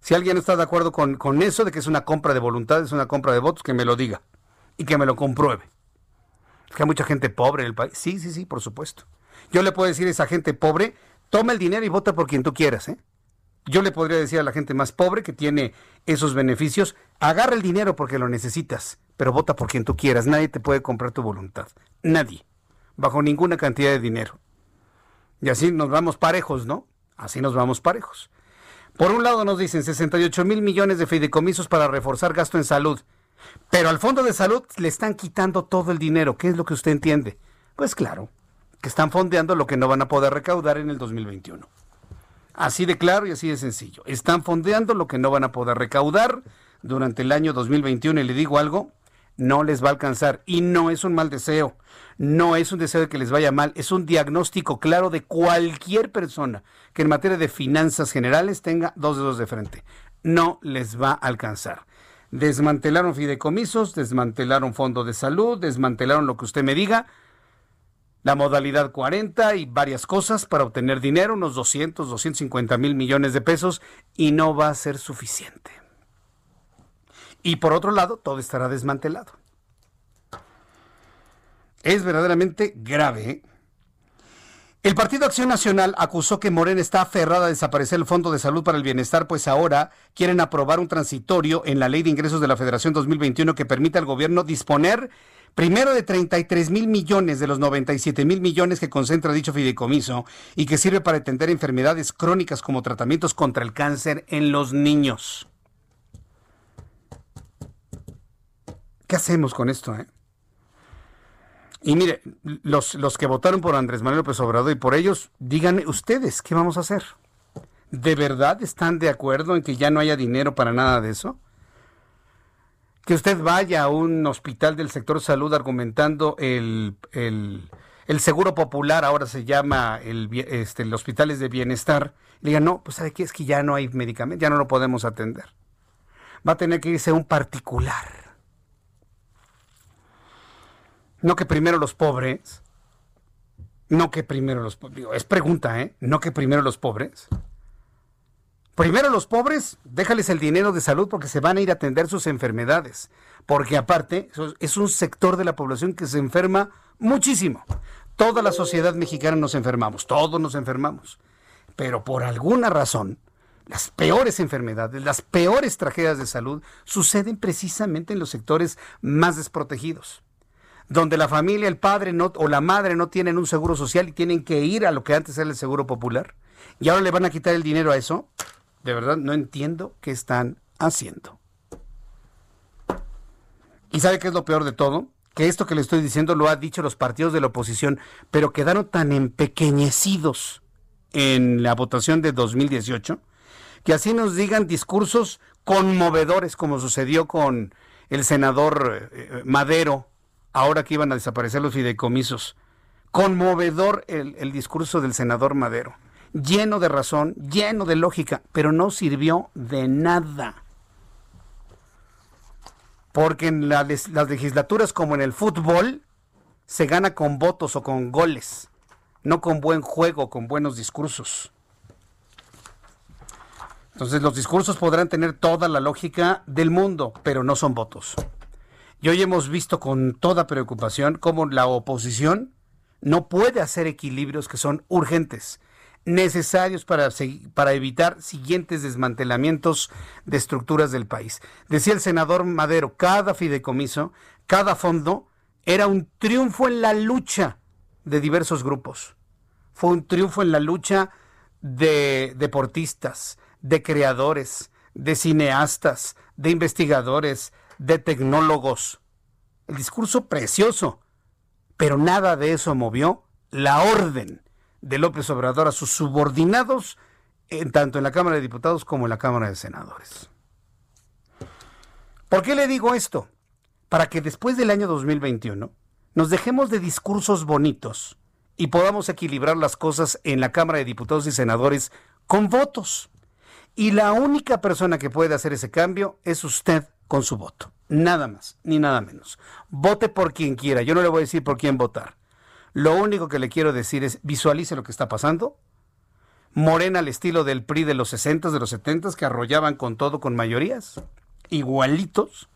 Si alguien está de acuerdo con, con eso, de que es una compra de voluntad, es una compra de votos, que me lo diga y que me lo compruebe. Es que hay mucha gente pobre en el país. Sí, sí, sí, por supuesto. Yo le puedo decir a esa gente pobre, toma el dinero y vota por quien tú quieras. ¿eh? Yo le podría decir a la gente más pobre que tiene esos beneficios, agarra el dinero porque lo necesitas, pero vota por quien tú quieras. Nadie te puede comprar tu voluntad. Nadie. Bajo ninguna cantidad de dinero. Y así nos vamos parejos, ¿no? Así nos vamos parejos. Por un lado nos dicen 68 mil millones de fideicomisos para reforzar gasto en salud. Pero al Fondo de Salud le están quitando todo el dinero. ¿Qué es lo que usted entiende? Pues claro, que están fondeando lo que no van a poder recaudar en el 2021. Así de claro y así de sencillo. Están fondeando lo que no van a poder recaudar durante el año 2021 y le digo algo, no les va a alcanzar. Y no es un mal deseo, no es un deseo de que les vaya mal, es un diagnóstico claro de cualquier persona que en materia de finanzas generales tenga dos dedos de frente. No les va a alcanzar. Desmantelaron fideicomisos, desmantelaron fondo de salud, desmantelaron lo que usted me diga, la modalidad 40 y varias cosas para obtener dinero, unos 200, 250 mil millones de pesos, y no va a ser suficiente. Y por otro lado, todo estará desmantelado. Es verdaderamente grave. ¿eh? El Partido Acción Nacional acusó que Morena está aferrada a desaparecer el Fondo de Salud para el Bienestar, pues ahora quieren aprobar un transitorio en la Ley de Ingresos de la Federación 2021 que permita al gobierno disponer Primero de 33 mil millones de los 97 mil millones que concentra dicho fideicomiso y que sirve para atender enfermedades crónicas como tratamientos contra el cáncer en los niños. ¿Qué hacemos con esto? Eh? Y mire, los, los que votaron por Andrés Manuel López Obrador y por ellos, díganme ustedes, ¿qué vamos a hacer? ¿De verdad están de acuerdo en que ya no haya dinero para nada de eso? que usted vaya a un hospital del sector salud argumentando el, seguro popular, ahora se llama el, este, el hospitales de bienestar, le diga, no, pues ¿sabe qué? Es que ya no hay medicamento, ya no lo podemos atender. Va a tener que irse a un particular. No que primero los pobres, no que primero los pobres, es pregunta, ¿eh? No que primero los pobres. Primero los pobres, déjales el dinero de salud porque se van a ir a atender sus enfermedades. Porque aparte, es un sector de la población que se enferma muchísimo. Toda la sociedad mexicana nos enfermamos, todos nos enfermamos. Pero por alguna razón, las peores enfermedades, las peores tragedias de salud suceden precisamente en los sectores más desprotegidos donde la familia, el padre no, o la madre no tienen un seguro social y tienen que ir a lo que antes era el seguro popular, y ahora le van a quitar el dinero a eso, de verdad no entiendo qué están haciendo. ¿Y sabe qué es lo peor de todo? Que esto que le estoy diciendo lo han dicho los partidos de la oposición, pero quedaron tan empequeñecidos en la votación de 2018 que así nos digan discursos conmovedores como sucedió con el senador eh, Madero, ahora que iban a desaparecer los fideicomisos. Conmovedor el, el discurso del senador Madero lleno de razón, lleno de lógica, pero no sirvió de nada. Porque en las legislaturas como en el fútbol se gana con votos o con goles, no con buen juego, con buenos discursos. Entonces los discursos podrán tener toda la lógica del mundo, pero no son votos. Y hoy hemos visto con toda preocupación cómo la oposición no puede hacer equilibrios que son urgentes, necesarios para, para evitar siguientes desmantelamientos de estructuras del país. Decía el senador Madero, cada fideicomiso, cada fondo era un triunfo en la lucha de diversos grupos. Fue un triunfo en la lucha de deportistas, de creadores, de cineastas, de investigadores, de tecnólogos. El discurso precioso, pero nada de eso movió la orden de López Obrador a sus subordinados, en, tanto en la Cámara de Diputados como en la Cámara de Senadores. ¿Por qué le digo esto? Para que después del año 2021 nos dejemos de discursos bonitos y podamos equilibrar las cosas en la Cámara de Diputados y Senadores con votos. Y la única persona que puede hacer ese cambio es usted con su voto. Nada más, ni nada menos. Vote por quien quiera. Yo no le voy a decir por quién votar. Lo único que le quiero decir es visualice lo que está pasando. Morena al estilo del PRI de los 60, de los 70, que arrollaban con todo, con mayorías, igualitos.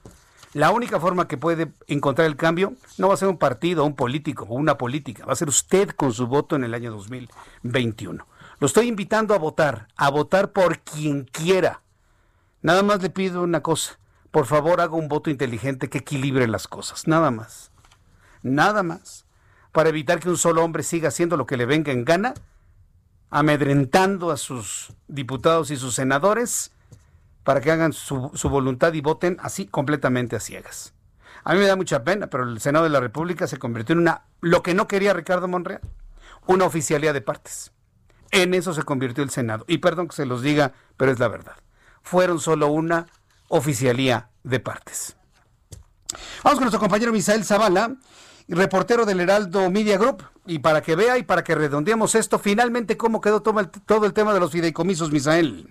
La única forma que puede encontrar el cambio no va a ser un partido, un político o una política, va a ser usted con su voto en el año 2021. Lo estoy invitando a votar, a votar por quien quiera. Nada más le pido una cosa, por favor haga un voto inteligente que equilibre las cosas, nada más. Nada más. Para evitar que un solo hombre siga haciendo lo que le venga en gana, amedrentando a sus diputados y sus senadores para que hagan su, voluntad y voten así completamente a ciegas. A mí me da mucha pena, pero el Senado de la República se convirtió en una, lo que no quería Ricardo Monreal, una oficialía de partes. En eso se convirtió el Senado. Y perdón que se los diga, pero es la verdad. Fueron solo una oficialía de partes. Vamos con nuestro compañero Misael Zavala, reportero del Heraldo Media Group. Y para que vea y para que redondeemos esto, finalmente, ¿cómo quedó todo el, tema de los fideicomisos, Misael?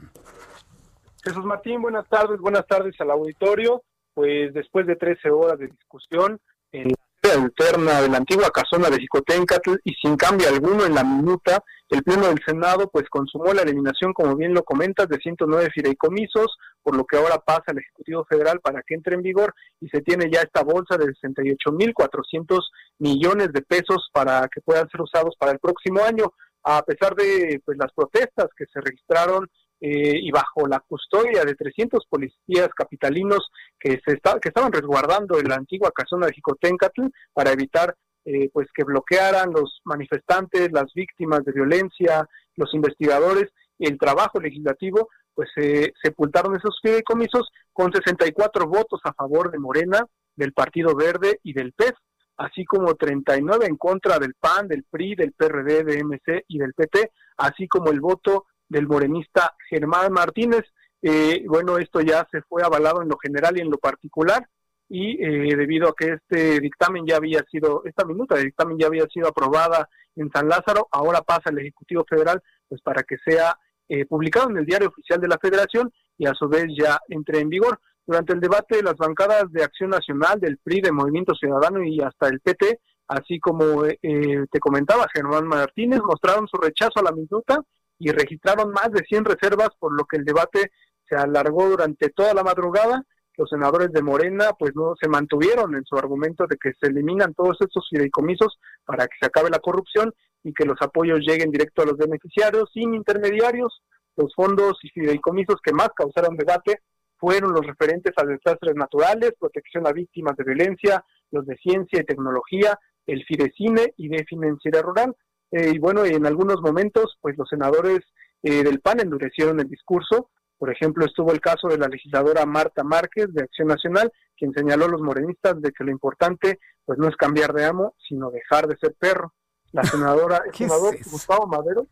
Jesús Martín, buenas tardes, buenas tardes al auditorio. Pues después de 13 horas de discusión en alterna de la antigua casona de Jicotencatl y sin cambio alguno en la minuta, el Pleno del Senado pues consumó la eliminación, como bien lo comentas, de 109 fideicomisos, por lo que ahora pasa al Ejecutivo Federal para que entre en vigor y se tiene ya esta bolsa de 68.400 millones de pesos para que puedan ser usados para el próximo año. A pesar de pues, las protestas que se registraron eh, y bajo la custodia de 300 policías capitalinos que, se está, que estaban resguardando en la antigua casona de Jicotencatl para evitar eh, pues que bloquearan los manifestantes, las víctimas de violencia, los investigadores, el trabajo legislativo, pues se sepultaron esos fideicomisos con 64 votos a favor de Morena, del Partido Verde y del PES, así como 39 en contra del PAN, del PRI, del PRD, de MC y del PT, así como el voto del morenista Germán Martínez. Eh, bueno, esto ya se fue avalado en lo general y en lo particular y eh, debido a que este dictamen ya había sido, esta minuta de dictamen ya había sido aprobada en San Lázaro, ahora pasa al Ejecutivo Federal pues para que sea eh, publicado en el diario oficial de la Federación y a su vez ya entre en vigor. Durante el debate, las bancadas de Acción Nacional, del PRI, de Movimiento Ciudadano y hasta el PT, así como te comentaba Germán Martínez, mostraron su rechazo a la minuta y registraron más de 100 reservas, por lo que el debate se alargó durante toda la madrugada. Los senadores de Morena pues no se mantuvieron en su argumento de que se eliminan todos estos fideicomisos para que se acabe la corrupción y que los apoyos lleguen directo a los beneficiarios sin intermediarios. Los fondos y fideicomisos que más causaron debate fueron los referentes a desastres naturales, protección a víctimas de violencia, los de ciencia y tecnología, el Fidecine y de financiera rural, eh, y bueno, en algunos momentos, pues los senadores eh, del PAN endurecieron el discurso. Por ejemplo, estuvo el caso de la legisladora Marta Márquez de Acción Nacional, quien señaló a los morenistas de que lo importante pues no es cambiar de amo, sino dejar de ser perro. La *laughs* senadora, el senador Gustavo Madero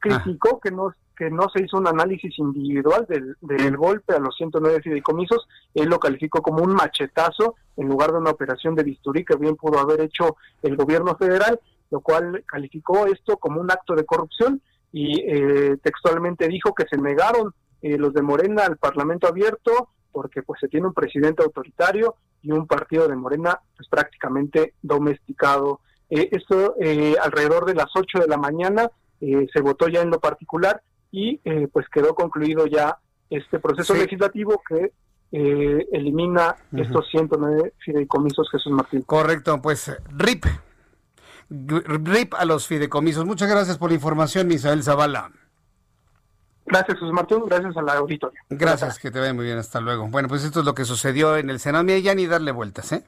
criticó que no que no se hizo un análisis individual del, del golpe a los 109 fideicomisos, él lo calificó como un machetazo en lugar de una operación de bisturí que bien pudo haber hecho el gobierno federal lo cual calificó esto como un acto de corrupción y eh, textualmente dijo que se negaron eh, los de Morena al Parlamento abierto porque pues se tiene un presidente autoritario y un partido de Morena pues prácticamente domesticado Eh, esto eh, alrededor de las 8 de la mañana eh, se votó ya en lo particular y pues quedó concluido ya este proceso legislativo que elimina estos 109 fideicomisos, Jesús Martín. Correcto, pues RIP. RIP a los fideicomisos. Muchas gracias por la información, Misael Zavala. Gracias, Jesús Martín. Gracias a la auditoria. Gracias, que te vaya muy bien. Hasta luego. Bueno, pues esto es lo que sucedió en el Senado. Mira, ya ni darle vueltas, ¿eh?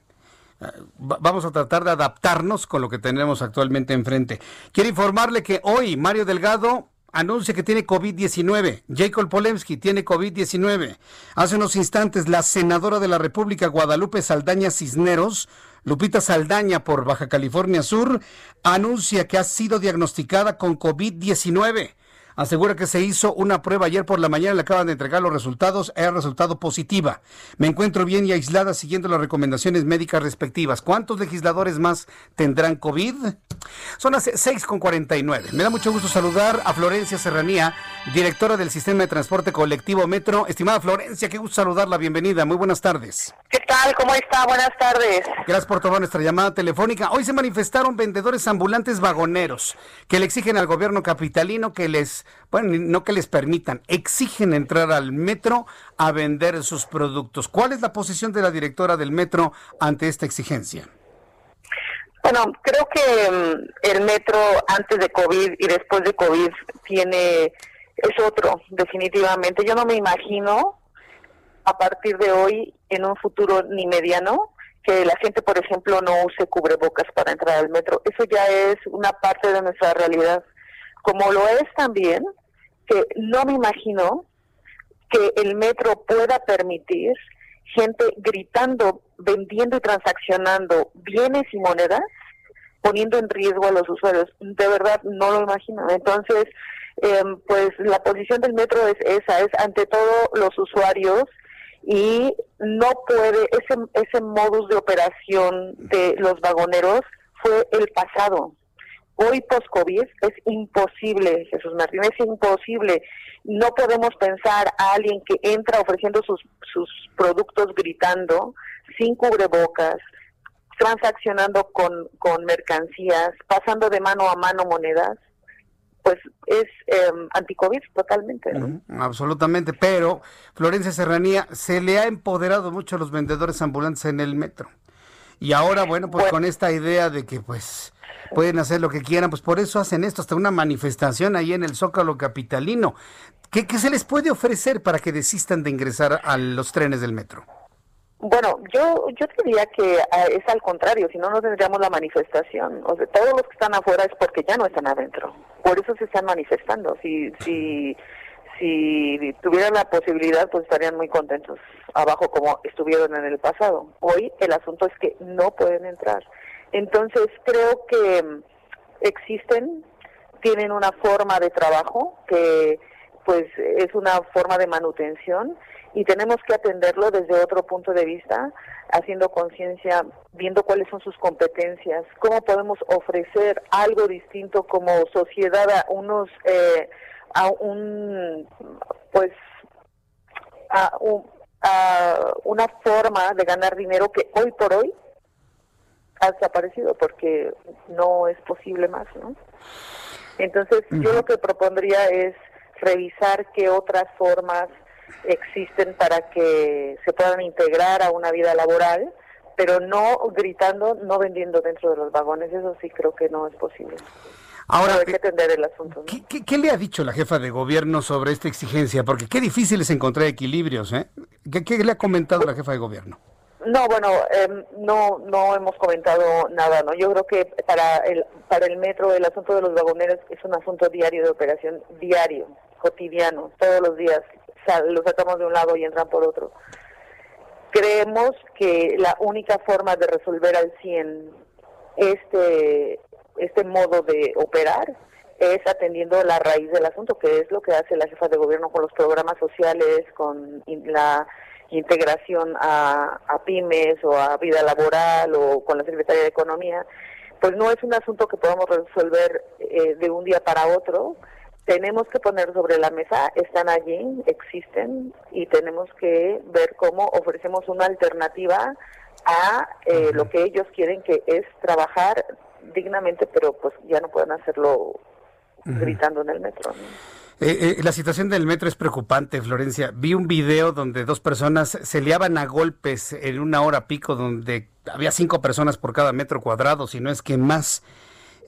eh vamos a tratar de adaptarnos con lo que tenemos actualmente enfrente. Quiero informarle que hoy Mario Delgado anuncia que tiene COVID-19. Jacob Polemski tiene COVID-19. Hace unos instantes, la senadora de la República, Guadalupe Saldaña Cisneros, Lupita Saldaña por Baja California Sur, anuncia que ha sido diagnosticada con COVID-19 asegura que se hizo una prueba ayer por la mañana, le acaban de entregar los resultados, ha resultado positiva. Me encuentro bien y aislada siguiendo las recomendaciones médicas respectivas. ¿Cuántos legisladores más tendrán COVID? Son las 6.49. Me da mucho gusto saludar a Florencia Serranía, directora del Sistema de Transporte Colectivo Metro. Estimada Florencia, qué gusto saludarla. Bienvenida. Muy buenas tardes. ¿Qué tal? ¿Cómo está? Buenas tardes. Gracias por tomar nuestra llamada telefónica. Hoy se manifestaron vendedores ambulantes vagoneros que le exigen al gobierno capitalino que les bueno, no que les permitan, exigen entrar al metro a vender sus productos. ¿Cuál es la posición de la directora del metro ante esta exigencia? Bueno, creo que mm, el metro antes de COVID y después de COVID tiene, es otro, definitivamente. Yo no me imagino a partir de hoy, en un futuro ni mediano, que la gente, por ejemplo, no use cubrebocas para entrar al metro. Eso ya es una parte de nuestra realidad como lo es también que no me imagino que el metro pueda permitir gente gritando, vendiendo y transaccionando bienes y monedas, poniendo en riesgo a los usuarios. De verdad, no lo imagino. Entonces, em, pues la posición del metro es esa, es ante todo los usuarios y no puede, ese, ese modus de operación de los vagoneros fue el pasado. Hoy post-COVID es imposible, Jesús Martín, es imposible. No podemos pensar a alguien que entra ofreciendo sus, sus productos gritando, sin cubrebocas, transaccionando con, con mercancías, pasando de mano a mano monedas, pues es eh, anti-COVID totalmente. absolutamente, pero Florencia Serranía, se le ha empoderado mucho a los vendedores ambulantes en el metro. Y ahora, bueno, pues con esta idea de que pues pueden hacer lo que quieran, pues por eso hacen esto, hasta una manifestación ahí en el Zócalo Capitalino. ¿Qué, se les puede ofrecer para que desistan de ingresar a los trenes del metro? Bueno, yo yo diría que ah, es al contrario, si no, no tendríamos la manifestación. O sea, todos los que están afuera es porque ya no están adentro. Por eso se están manifestando. Si si si tuvieran la posibilidad, pues estarían muy contentos abajo como estuvieron en el pasado. Hoy el asunto es que no pueden entrar. Entonces creo que mm, existen, tienen una forma de trabajo que pues es una forma de manutención y tenemos que atenderlo desde otro punto de vista, haciendo conciencia, viendo cuáles son sus competencias, cómo podemos ofrecer algo distinto como sociedad a unos, eh, a un, pues, a, a una forma de ganar dinero que hoy por hoy ha desaparecido porque no es posible más, ¿no? Entonces, yo lo que propondría es revisar qué otras formas existen para que se puedan integrar a una vida laboral, pero no gritando, no vendiendo dentro de los vagones, eso sí creo que no es posible. Ahora, hay que atender el asunto. ¿qué, le ha dicho la jefa de gobierno sobre esta exigencia? Porque qué difícil es encontrar equilibrios, ¿eh? qué le ha comentado la jefa de gobierno? No, bueno, eh, no no hemos comentado nada, ¿no? Yo creo que para el para el metro el asunto de los vagoneros es un asunto diario de operación, diario, cotidiano, todos los días. lo sacamos de un lado y entran por otro. Creemos que la única forma de resolver al 100 este este modo de operar es atendiendo la raíz del asunto, que es lo que hace la jefa de gobierno con los programas sociales, con la integración a, pymes o a vida laboral o con la Secretaría de Economía, pues no es un asunto que podamos resolver eh, de un día para otro. Tenemos que poner sobre la mesa, están allí, existen y tenemos que ver cómo ofrecemos una alternativa a eh, lo que ellos quieren que es trabajar dignamente, pero pues ya no pueden hacerlo gritando en el metro. Eh, eh, la situación del metro es preocupante, Florencia. Vi un video donde dos personas se liaban a golpes en una hora pico, donde había cinco personas por cada metro cuadrado, si no es que más.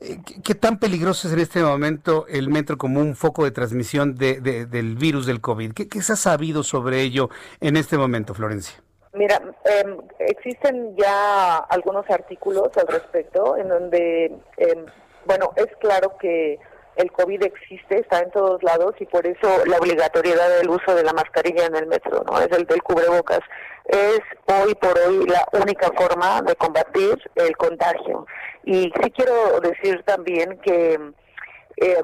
Eh, ¿Qué, tan peligroso es en este momento el metro como un foco de transmisión de, del virus del COVID? ¿Qué, ¿Qué, se ha sabido sobre ello en este momento, Florencia? Mira, eh, existen ya algunos artículos al respecto en donde, eh, bueno, es claro que el COVID existe, está en todos lados y por eso la obligatoriedad del uso de la mascarilla en el metro, ¿no? Es el del cubrebocas. Es hoy por hoy la única forma de combatir el contagio. Y sí quiero decir también que eh,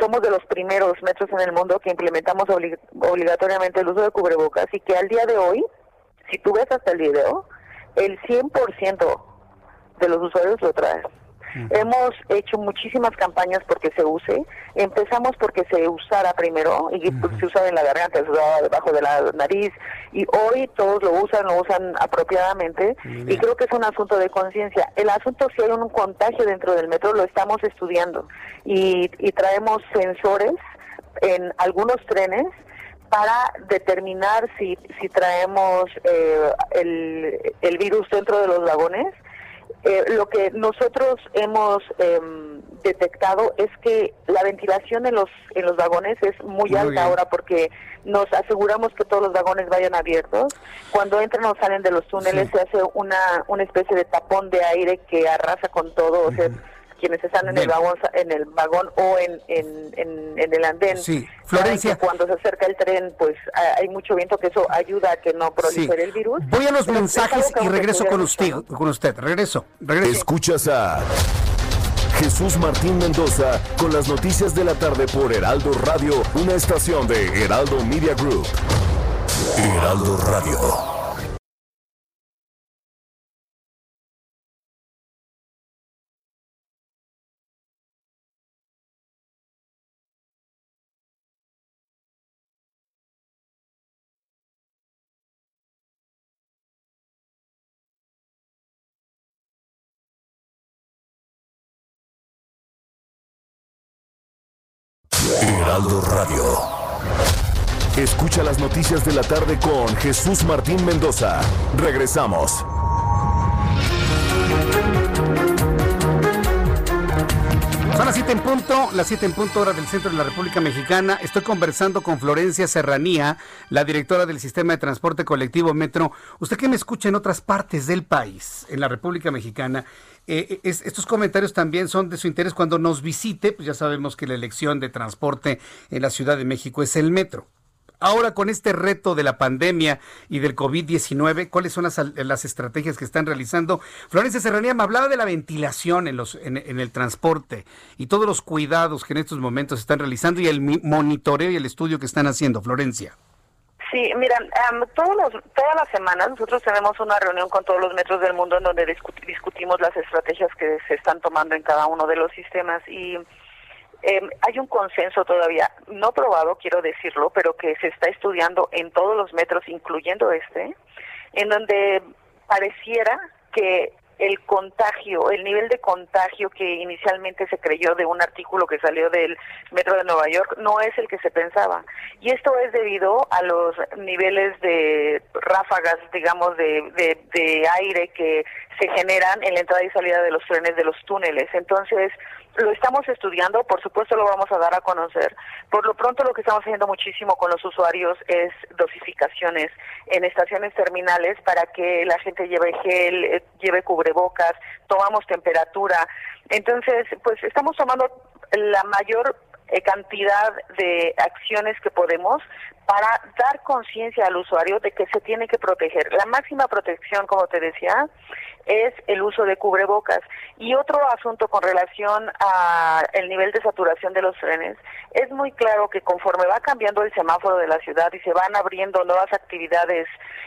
somos de los primeros metros en el mundo que implementamos obligatoriamente el uso de cubrebocas y que al día de hoy, si tú ves hasta el video, el 100% de los usuarios lo traen. Hemos hecho muchísimas campañas porque se use. Empezamos porque se usara primero y se usaba en la garganta, se usaba debajo de la nariz y hoy todos lo usan, lo usan apropiadamente y creo que es un asunto de conciencia. El asunto si hay un contagio dentro del metro lo estamos estudiando y, traemos sensores en algunos trenes para determinar si, si traemos eh, el, el virus dentro de los vagones eh, lo que nosotros hemos em, detectado es que la ventilación en los en los vagones es muy, alta ahora porque nos aseguramos que todos los vagones vayan abiertos. Cuando entran o salen de los túneles se hace una una especie de tapón de aire que arrasa con todo, o sea, quienes están en el vagón en el vagón o en, en, el andén. Sí, Florencia. Cuando se acerca el tren, pues hay mucho viento que eso ayuda a que no prolifere el virus. Voy a los mensajes y regreso con usted, con usted. Regreso, regreso. Escuchas a Jesús Martín Mendoza con las noticias de la tarde por Heraldo Radio, una estación de Heraldo Media Group. Heraldo Radio. Heraldo Radio. Escucha las noticias de la tarde con Jesús Martín Mendoza. Regresamos. Son las 7 en punto, las 7 en punto hora del centro de la República Mexicana. Estoy conversando con Florencia Serranía, la directora del sistema de transporte colectivo Metro. Usted que me escucha en otras partes del país, en la República Mexicana, eh, estos comentarios también son de su interés cuando nos visite, pues ya sabemos que la elección de transporte en la Ciudad de México es el metro. Ahora con este reto de la pandemia y del COVID-19, ¿cuáles son las, estrategias que están realizando? Florencia Serranía me hablaba de la ventilación en, los, en, el transporte y todos los cuidados que en estos momentos están realizando y el monitoreo y el estudio que están haciendo. Florencia. Sí, mira, todos todas las semanas nosotros tenemos una reunión con todos los metros del mundo en donde discutimos las estrategias que se están tomando en cada uno de los sistemas y em, hay un consenso todavía, no probado, quiero decirlo, pero que se está estudiando en todos los metros, incluyendo este, en donde pareciera que el contagio, el nivel de contagio que inicialmente se creyó de un artículo que salió del Metro de Nueva York no es el que se pensaba. Y esto es debido a los niveles de ráfagas, digamos, de, de, aire que se generan en la entrada y salida de los trenes de los túneles. Entonces, lo estamos estudiando, por supuesto lo vamos a dar a conocer. Por lo pronto lo que estamos haciendo muchísimo con los usuarios es dosificaciones en estaciones terminales para que la gente lleve gel, eh, lleve cubrebocas, tomamos temperatura. Entonces, pues estamos tomando la mayor eh, cantidad de acciones que podemos para dar conciencia al usuario de que se tiene que proteger. La máxima protección, como te decía, es el uso de cubrebocas. Y otro asunto con relación a el nivel de saturación de los trenes, es muy claro que conforme va cambiando el semáforo de la ciudad y se van abriendo nuevas actividades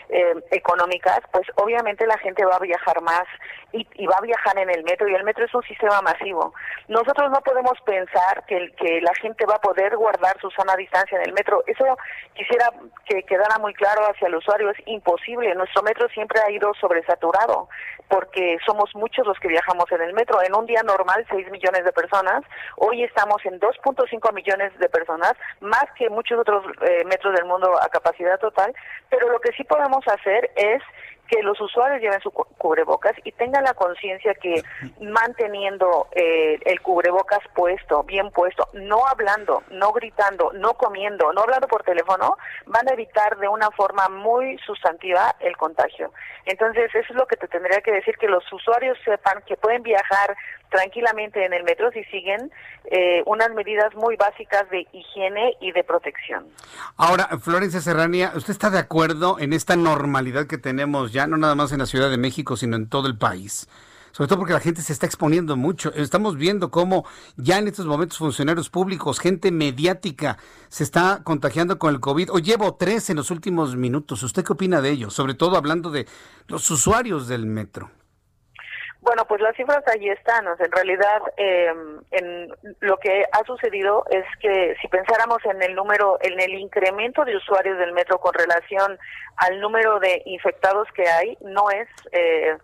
eh, económicas, pues obviamente la gente va a viajar más y, y, va a viajar en el metro y el metro es un sistema masivo. Nosotros no podemos pensar que, la gente va a poder guardar su sana distancia en el metro. Eso quisiera que quedara muy claro hacia el usuario, es imposible. Nuestro metro siempre ha ido sobresaturado porque somos muchos los que viajamos en el metro. En un día normal, 6 millones de personas. Hoy estamos en 2.5 millones de personas, más que muchos otros eh, metros del mundo a capacidad total. Pero lo que sí podemos hacer es que los usuarios lleven su cubrebocas y tengan la conciencia que manteniendo eh, el cubrebocas puesto, bien puesto, no hablando, no gritando, no comiendo, no hablando por teléfono, van a evitar de una forma muy sustantiva el contagio. Entonces, eso es lo que te tendría que decir, que los usuarios sepan que pueden viajar tranquilamente en el metro si siguen eh, unas medidas muy básicas de higiene y de protección. Ahora, Florencia Serrania, ¿usted está de acuerdo en esta normalidad que tenemos ya, no nada más en la Ciudad de México, sino en todo el país? sobre todo porque la gente se está exponiendo mucho. Estamos viendo cómo ya en estos momentos funcionarios públicos, gente mediática, se está contagiando con el COVID. Hoy llevo tres en los últimos minutos. ¿Usted qué opina de ello? Sobre todo hablando de los usuarios del metro. Bueno, pues las cifras allí están. en realidad, eh, en lo que ha sucedido es que si pensáramos en el número, en el incremento de usuarios del metro con relación al número de infectados que hay, no es eh,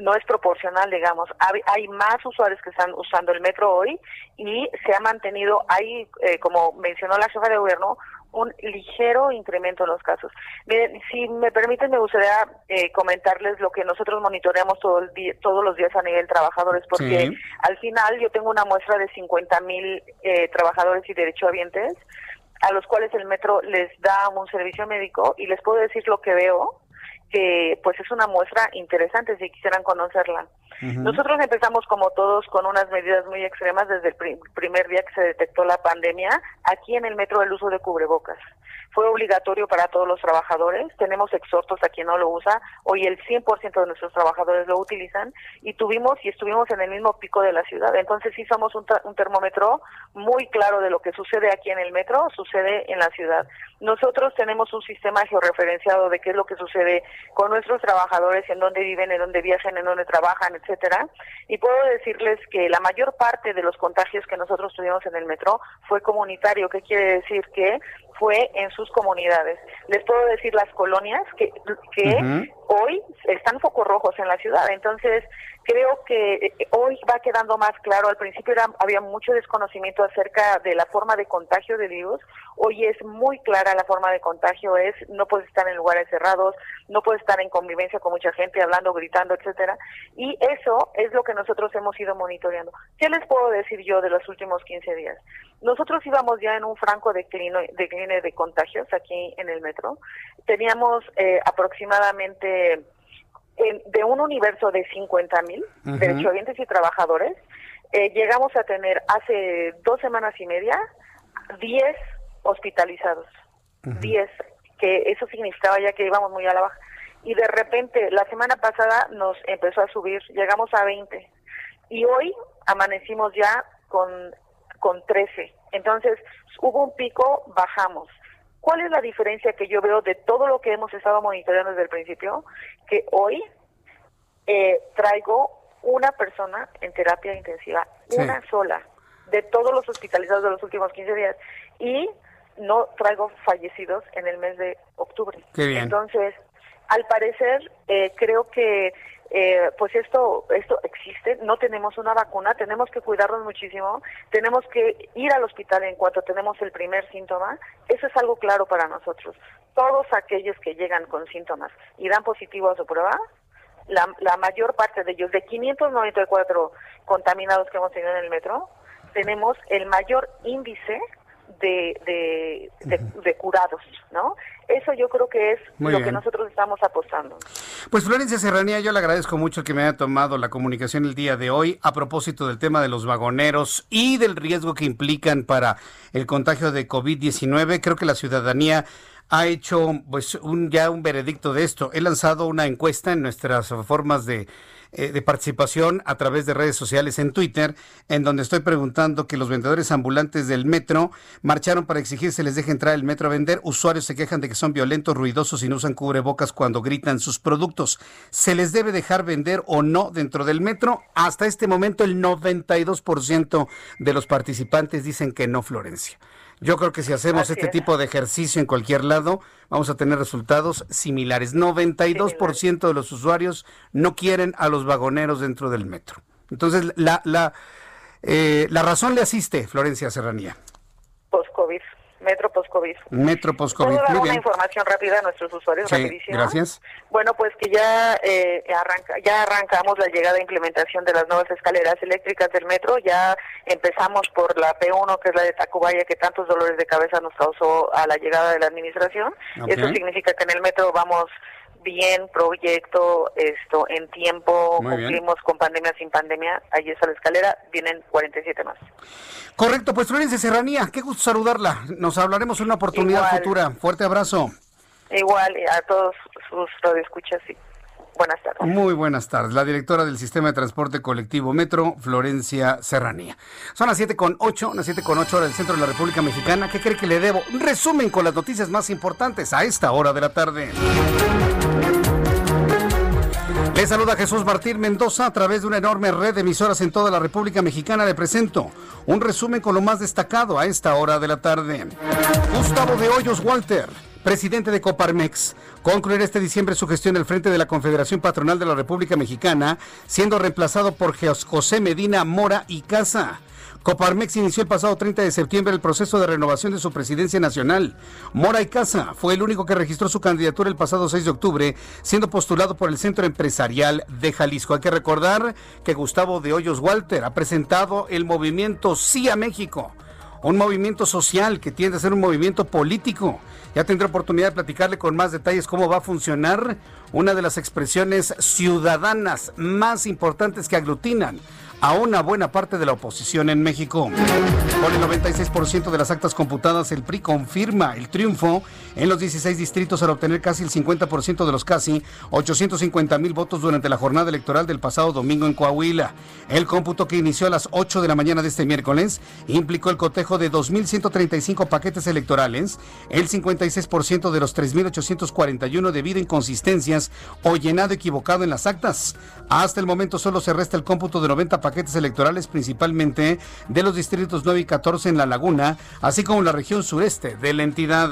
no es proporcional, digamos. Hay, más usuarios que están usando el metro hoy y se ha mantenido, hay, eh, como mencionó la jefa de gobierno, un ligero incremento en los casos. Miren, si me permiten, me gustaría eh, comentarles lo que nosotros monitoreamos todo el día, todos los días a nivel trabajadores, porque al final yo tengo una muestra de 50 mil eh, trabajadores y derechohabientes a los cuales el metro les da un servicio médico y les puedo decir lo que veo que pues es una muestra interesante si quisieran conocerla. Nosotros empezamos como todos con unas medidas muy extremas desde el primer día que se detectó la pandemia aquí en el metro el uso de cubrebocas fue obligatorio para todos los trabajadores. Tenemos exhortos a quien no lo usa. Hoy el 100% de nuestros trabajadores lo utilizan y tuvimos y estuvimos en el mismo pico de la ciudad. Entonces sí somos un, termómetro muy claro de lo que sucede aquí en el metro, sucede en la ciudad. Nosotros tenemos un sistema georreferenciado de qué es lo que sucede con nuestros trabajadores, en dónde viven, en dónde viajan, en dónde trabajan, etcétera. Y puedo decirles que la mayor parte de los contagios que nosotros tuvimos en el metro fue comunitario. ¿Qué quiere decir? Que fue en sus comunidades. Les puedo decir las colonias que, que hoy están focos rojos en la ciudad. Entonces, creo que eh, hoy va quedando más claro. Al principio había mucho desconocimiento acerca de la forma de contagio del virus. Hoy es muy clara la forma de contagio. Es no puedes estar en lugares cerrados, no puedes estar en convivencia con mucha gente, hablando, gritando, etcétera. Y eso es lo que nosotros hemos ido monitoreando. ¿Qué les puedo decir yo de los últimos 15 días? Nosotros íbamos ya en un franco declino, decline de contagios aquí en el metro. Teníamos eh, aproximadamente de un universo de 50 mil uh derechohabientes y trabajadores, eh, llegamos a tener hace dos semanas y media 10 hospitalizados. 10, que eso significaba ya que íbamos muy a la baja. Y de repente, la semana pasada nos empezó a subir, llegamos a 20. Y hoy amanecimos ya con, con 13. Entonces, hubo un pico, bajamos. ¿Cuál es la diferencia que yo veo de todo lo que hemos estado monitoreando desde el principio? Que hoy eh, traigo una persona en terapia intensiva, una sola, de todos los hospitalizados de los últimos 15 días. Y no traigo fallecidos en el mes de octubre. Entonces, al parecer, eh, creo que eh, pues esto esto existe, no tenemos una vacuna, tenemos que cuidarnos muchísimo, tenemos que ir al hospital en cuanto tenemos el primer síntoma, eso es algo claro para nosotros. Todos aquellos que llegan con síntomas y dan positivo a su prueba, la, la mayor parte de ellos, de 594 contaminados que hemos tenido en el metro, tenemos el mayor índice de, de, curados, ¿no? Eso yo creo que es lo que nosotros estamos apostando. Pues Florencia Serranía, yo le agradezco mucho que me haya tomado la comunicación el día de hoy a propósito del tema de los vagoneros y del riesgo que implican para el contagio de COVID-19. Creo que la ciudadanía ha hecho pues un, ya un veredicto de esto. He lanzado una encuesta en nuestras formas de eh, de participación a través de redes sociales en Twitter, en donde estoy preguntando que los vendedores ambulantes del metro marcharon para exigir se les deje entrar el metro a vender. Usuarios se quejan de que son violentos, ruidosos y no usan cubrebocas cuando gritan sus productos. ¿Se les debe dejar vender o no dentro del metro? Hasta este momento el 92% de los participantes dicen que no, Florencia. Yo creo que si hacemos este tipo de ejercicio en cualquier lado, vamos a tener resultados similares. 92% de los usuarios no quieren a los vagoneros dentro del metro. Entonces, la, la, eh, la razón le asiste, Florencia Serranía. Post-COVID. Metro post-COVID. Metro post-COVID. ¿Puedo dar una información rápida a nuestros usuarios? Sí, rapidísimo? gracias. Bueno, pues que ya eh, arranca, ya arrancamos la llegada e implementación de las nuevas escaleras eléctricas del metro. Ya empezamos por la P1, que es la de Tacubaya, que tantos dolores de cabeza nos causó a la llegada de la administración. Ok. Eso significa que en el metro vamos bien, proyecto, esto en tiempo, Muy bien. cumplimos con pandemia, sin pandemia. Ahí está la escalera, vienen 47 más. Correcto, pues Florencia Serranía, qué gusto saludarla. Nos hablaremos en una oportunidad Igual. futura. Fuerte abrazo. Igual eh, a todos sus radioescuchas, sí. Buenas tardes. Muy buenas tardes. La directora del Sistema de Transporte Colectivo Metro, Florencia Serranía. Son las 7 con 8, las 7 con 8 hora del centro de la República Mexicana. ¿Qué cree que le debo? Un resumen con las noticias más importantes a esta hora de la tarde. Le saluda Jesús Martín Mendoza a través de una enorme red de emisoras en toda la República Mexicana. Le presento un resumen con lo más destacado a esta hora de la tarde. Gustavo de Hoyos Walter, presidente de Coparmex, concluirá este diciembre su gestión al frente de la Confederación Patronal de la República Mexicana, siendo reemplazado por José Medina Mora y Casa. Coparmex inició el pasado 30 de septiembre el proceso de renovación de su presidencia nacional. Mora y Casa fue el único que registró su candidatura el pasado 6 de octubre, siendo postulado por el Centro Empresarial de Jalisco. Hay que recordar que Gustavo de Hoyos Walter ha presentado el movimiento Sí a México, un movimiento social que tiende a ser un movimiento político. Ya tendré oportunidad de platicarle con más detalles cómo va a funcionar una de las expresiones ciudadanas más importantes que aglutinan a una buena parte de la oposición en México. Con el 96% de las actas computadas, el PRI confirma el triunfo en los 16 distritos al obtener casi el 50% de los casi 850 mil votos durante la jornada electoral del pasado domingo en Coahuila. El cómputo que inició a las 8 de la mañana de este miércoles implicó el cotejo de 2.135 paquetes electorales, el 56% de los 3.841 debido a inconsistencias o llenado equivocado en las actas. Hasta el momento solo se resta el cómputo de 90 paquetes electorales, principalmente de los distritos 9 y 14 en La Laguna, así como la región sureste de la entidad.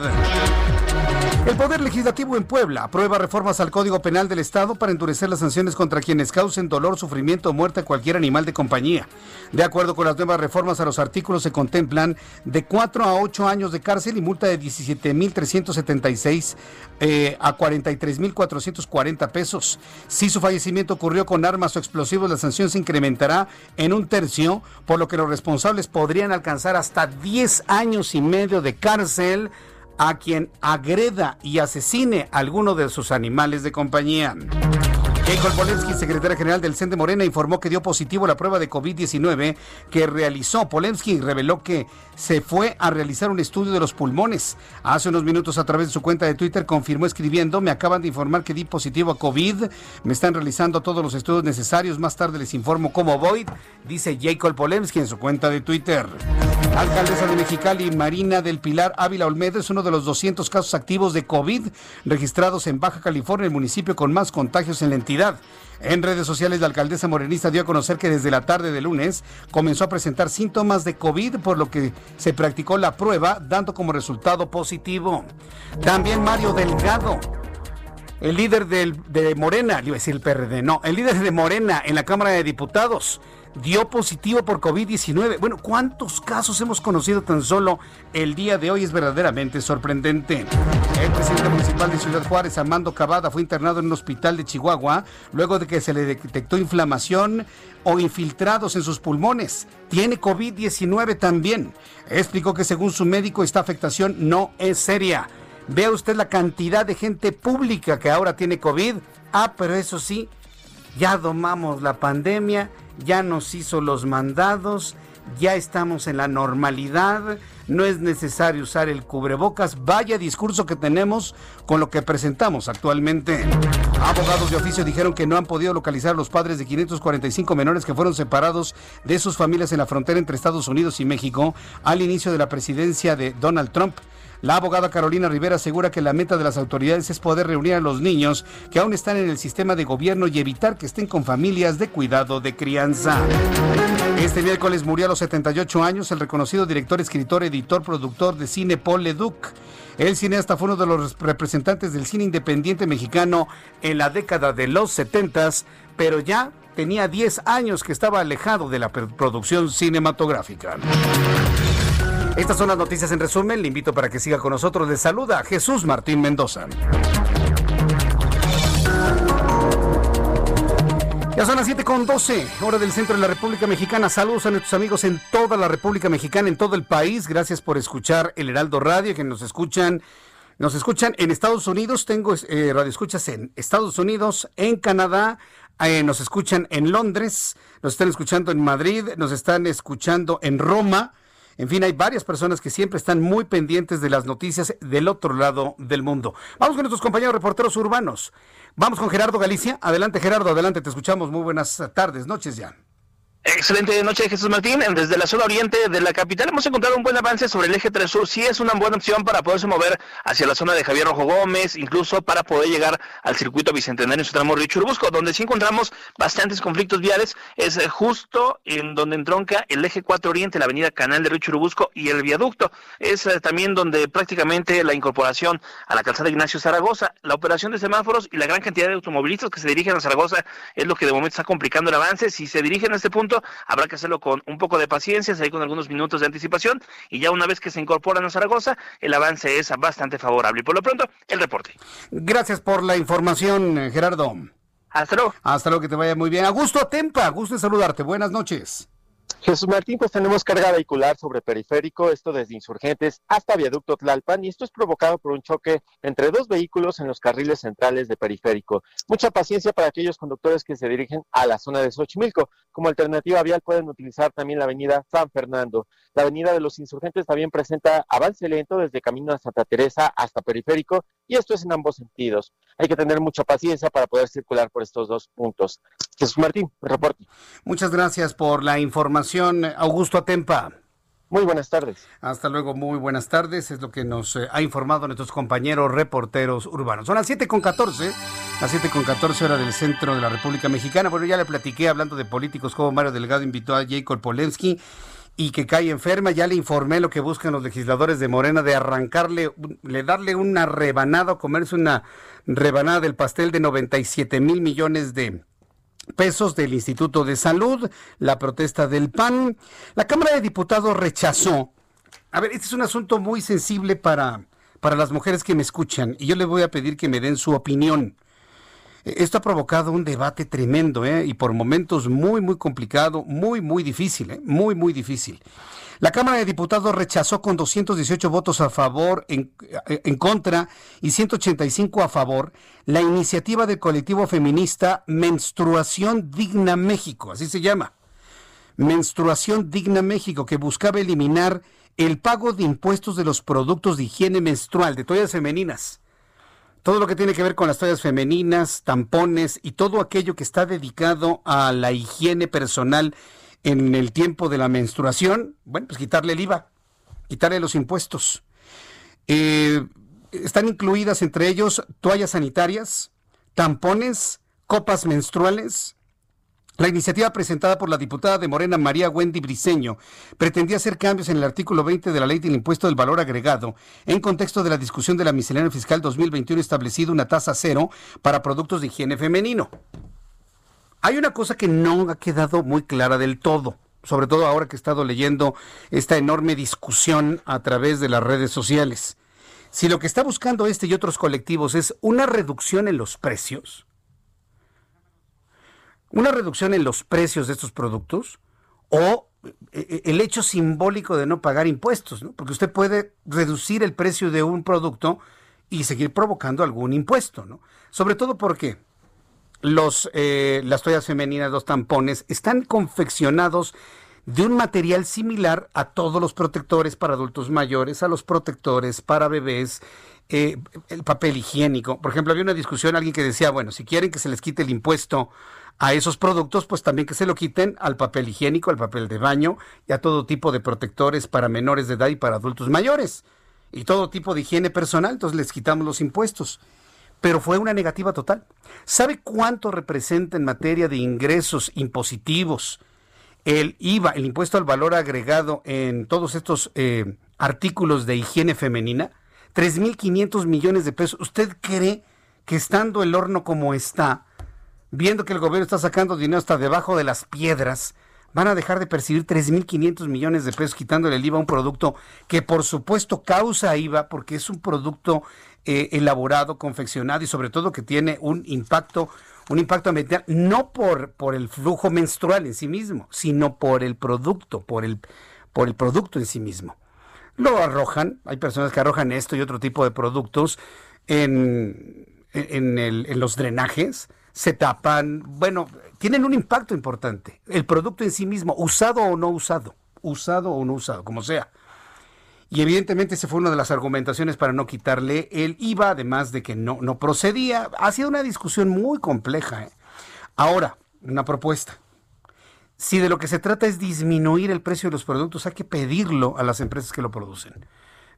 El Poder Legislativo en Puebla aprueba reformas al Código Penal del Estado para endurecer las sanciones contra quienes causen dolor, sufrimiento o muerte a cualquier animal de compañía. De acuerdo con las nuevas reformas a los artículos se contemplan de 4 a 8 años de cárcel y multa de 17.376 eh, a 43.440 pesos. Si su fallecimiento ocurrió con armas o explosivos, la sanción se incrementará en un tercio, por lo que los responsables podrían alcanzar hasta 10 años y medio de cárcel a quien agreda y asesine a alguno de sus animales de compañía. Jacob Polensky, secretario general del CEN de Morena, informó que dio positivo la prueba de COVID-19 que realizó. Polensky reveló que se fue a realizar un estudio de los pulmones. Hace unos minutos a través de su cuenta de Twitter confirmó escribiendo, me acaban de informar que di positivo a COVID, me están realizando todos los estudios necesarios, más tarde les informo cómo voy, dice Jacob Polensky en su cuenta de Twitter. Alcaldesa de Mexicali, Marina del Pilar Ávila Olmedo, es uno de los 200 casos activos de COVID registrados en Baja California, el municipio con más contagios en la entidad. En redes sociales, la alcaldesa morenista dio a conocer que desde la tarde de lunes comenzó a presentar síntomas de COVID, por lo que se practicó la prueba, dando como resultado positivo. También Mario Delgado, el líder de Morena, iba a decir el PRD, no, el líder de Morena en la Cámara de Diputados dio positivo por COVID-19. Bueno, ¿cuántos casos hemos conocido tan solo el día de hoy? Es verdaderamente sorprendente. El presidente municipal de Ciudad Juárez, Armando Cavada, fue internado en un hospital de Chihuahua luego de que se le detectó inflamación o infiltrados en sus pulmones. Tiene COVID-19 también. Explicó que según su médico esta afectación no es seria. Vea usted la cantidad de gente pública que ahora tiene COVID. Ah, pero eso sí, ya domamos la pandemia ya nos hizo los mandados, ya estamos en la normalidad, no es necesario usar el cubrebocas. Vaya discurso que tenemos con lo que presentamos actualmente. Abogados de oficio dijeron que no han podido localizar a los padres de 545 menores que fueron separados de sus familias en la frontera entre Estados Unidos y México al inicio de la presidencia de Donald Trump. La abogada Carolina Rivera asegura que la meta de las autoridades es poder reunir a los niños que aún están en el sistema de gobierno y evitar que estén con familias de cuidado de crianza. Este miércoles murió a los 78 años el reconocido director, escritor, editor, productor de cine Paul Leduc. El cineasta fue uno de los representantes del cine independiente mexicano en la década de los 70, pero ya tenía 10 años que estaba alejado de la producción cinematográfica. Estas son las noticias en resumen. Le invito para que siga con nosotros. Le saluda Jesús Martín Mendoza. Ya son las 7 con 12, hora del centro de la República Mexicana. Saludos a nuestros amigos en toda la República Mexicana, en todo el país. Gracias por escuchar el Heraldo Radio, que nos escuchan. Nos escuchan en Estados Unidos, tengo eh, radio escuchas en Estados Unidos, en Canadá, eh, nos escuchan en Londres, nos están escuchando en Madrid, nos están escuchando en Roma, en fin, hay varias personas que siempre están muy pendientes de las noticias del otro lado del mundo. Vamos con nuestros compañeros reporteros urbanos. Vamos con Gerardo Galicia. Adelante, Gerardo, adelante, te escuchamos. Muy buenas tardes, noches ya. Excelente noche, Jesús Martín. Desde la zona oriente de la capital hemos encontrado un buen avance sobre el eje 3 sur. Sí es una buena opción para poderse mover hacia la zona de Javier Rojo Gómez, incluso para poder llegar al circuito bicentenario en su tramo Río Churubusco, donde sí encontramos bastantes conflictos viales. Es eh, justo en donde entronca el eje 4 oriente, la avenida Canal de Río Churubusco y el viaducto. Es eh, también donde prácticamente la incorporación a la calzada Ignacio Zaragoza, la operación de semáforos y la gran cantidad de automovilistas que se dirigen a Zaragoza es lo que de momento está complicando el avance. Si se dirigen a este punto, habrá que hacerlo con un poco de paciencia, con algunos minutos de anticipación y ya una vez que se incorporan a Zaragoza, el avance es bastante favorable. Y por lo pronto, el reporte. Gracias por la información, Gerardo. Hasta luego. Hasta luego, que te vaya muy bien. Augusto Atempa, gusto en saludarte. Buenas noches. Jesús Martín, pues tenemos carga vehicular sobre periférico, esto desde Insurgentes hasta Viaducto Tlalpan, y esto es provocado por un choque entre dos vehículos en los carriles centrales de periférico. Mucha paciencia para aquellos conductores que se dirigen a la zona de Xochimilco. Como alternativa vial pueden utilizar también la avenida San Fernando. La avenida de los Insurgentes también presenta avance lento desde Camino a Santa Teresa hasta periférico, y esto es en ambos sentidos. Hay que tener mucha paciencia para poder circular por estos dos puntos. Jesús Martín, reporte. Muchas gracias por la información. Augusto Atempa. Muy buenas tardes. Hasta luego, muy buenas tardes. Es lo que nos eh, ha informado nuestros compañeros reporteros urbanos. Son las 7 con 14, las 7 con 14 horas del centro de la República Mexicana. Bueno, ya le platiqué hablando de políticos como Mario Delgado invitó a Jacob Polensky y que cae enferma. Ya le informé lo que buscan los legisladores de Morena de arrancarle, le darle una rebanada comerse una rebanada del pastel de 97 mil millones de pesos del Instituto de Salud, la protesta del PAN. La Cámara de Diputados rechazó. A ver, este es un asunto muy sensible para, para las mujeres que me escuchan y yo les voy a pedir que me den su opinión. Esto ha provocado un debate tremendo ¿eh? y por momentos muy, muy complicado, muy, muy difícil, ¿eh? muy, muy difícil. La Cámara de Diputados rechazó con 218 votos a favor, en, en, contra y 185 a favor la iniciativa del colectivo feminista Menstruación Digna México, así se llama. Menstruación Digna México, que buscaba eliminar el pago de impuestos de los productos de higiene menstrual, de toallas femeninas. Todo lo que tiene que ver con las toallas femeninas, tampones y todo aquello que está dedicado a la higiene personal en el tiempo de la menstruación, bueno, pues quitarle el IVA, quitarle los impuestos. Eh, están incluidas entre ellos toallas sanitarias, tampones, copas menstruales. La iniciativa presentada por la diputada de Morena María Wendy Briceño pretendía hacer cambios en el artículo 20 de la ley del impuesto del valor agregado en contexto de la discusión de la miscelánea fiscal 2021 establecido una tasa cero para productos de higiene femenino. Hay una cosa que no ha quedado muy clara del todo, sobre todo ahora que he estado leyendo esta enorme discusión a través de las redes sociales. Si lo que está buscando este y otros colectivos es una reducción en los precios, una reducción en los precios de estos productos, o eh, el hecho simbólico de no pagar impuestos, ¿no? porque usted puede reducir el precio de un producto y seguir provocando algún impuesto, ¿no? Sobre todo porque los, eh, las toallas femeninas, los tampones, están confeccionados de un material similar a todos los protectores para adultos mayores, a los protectores para bebés, eh, el papel higiénico. Por ejemplo, había una discusión, alguien que decía, bueno, si quieren que se les quite el impuesto a esos productos, pues también que se lo quiten al papel higiénico, al papel de baño y a todo tipo de protectores para menores de edad y para adultos mayores. Y todo tipo de higiene personal, entonces les quitamos los impuestos. Pero fue una negativa total. ¿Sabe cuánto representa en materia de ingresos impositivos el IVA, el impuesto al valor agregado en todos estos eh, artículos de higiene femenina? 3.500 millones de pesos. ¿Usted cree que estando el horno como está, viendo que el gobierno está sacando dinero hasta debajo de las piedras, van a dejar de percibir 3.500 millones de pesos quitándole el IVA a un producto que por supuesto causa IVA porque es un producto eh, elaborado, confeccionado y sobre todo que tiene un impacto un impacto ambiental no por, por el flujo menstrual en sí mismo, sino por el producto, por el, por el producto en sí mismo. Lo arrojan, hay personas que arrojan esto y otro tipo de productos en, en, el, en los drenajes, se tapan, bueno, tienen un impacto importante. El producto en sí mismo, usado o no usado, usado o no usado, como sea. Y evidentemente esa fue una de las argumentaciones para no quitarle el IVA, además de que no, no procedía. Ha sido una discusión muy compleja. ¿eh? Ahora, una propuesta. Si de lo que se trata es disminuir el precio de los productos, hay que pedirlo a las empresas que lo producen.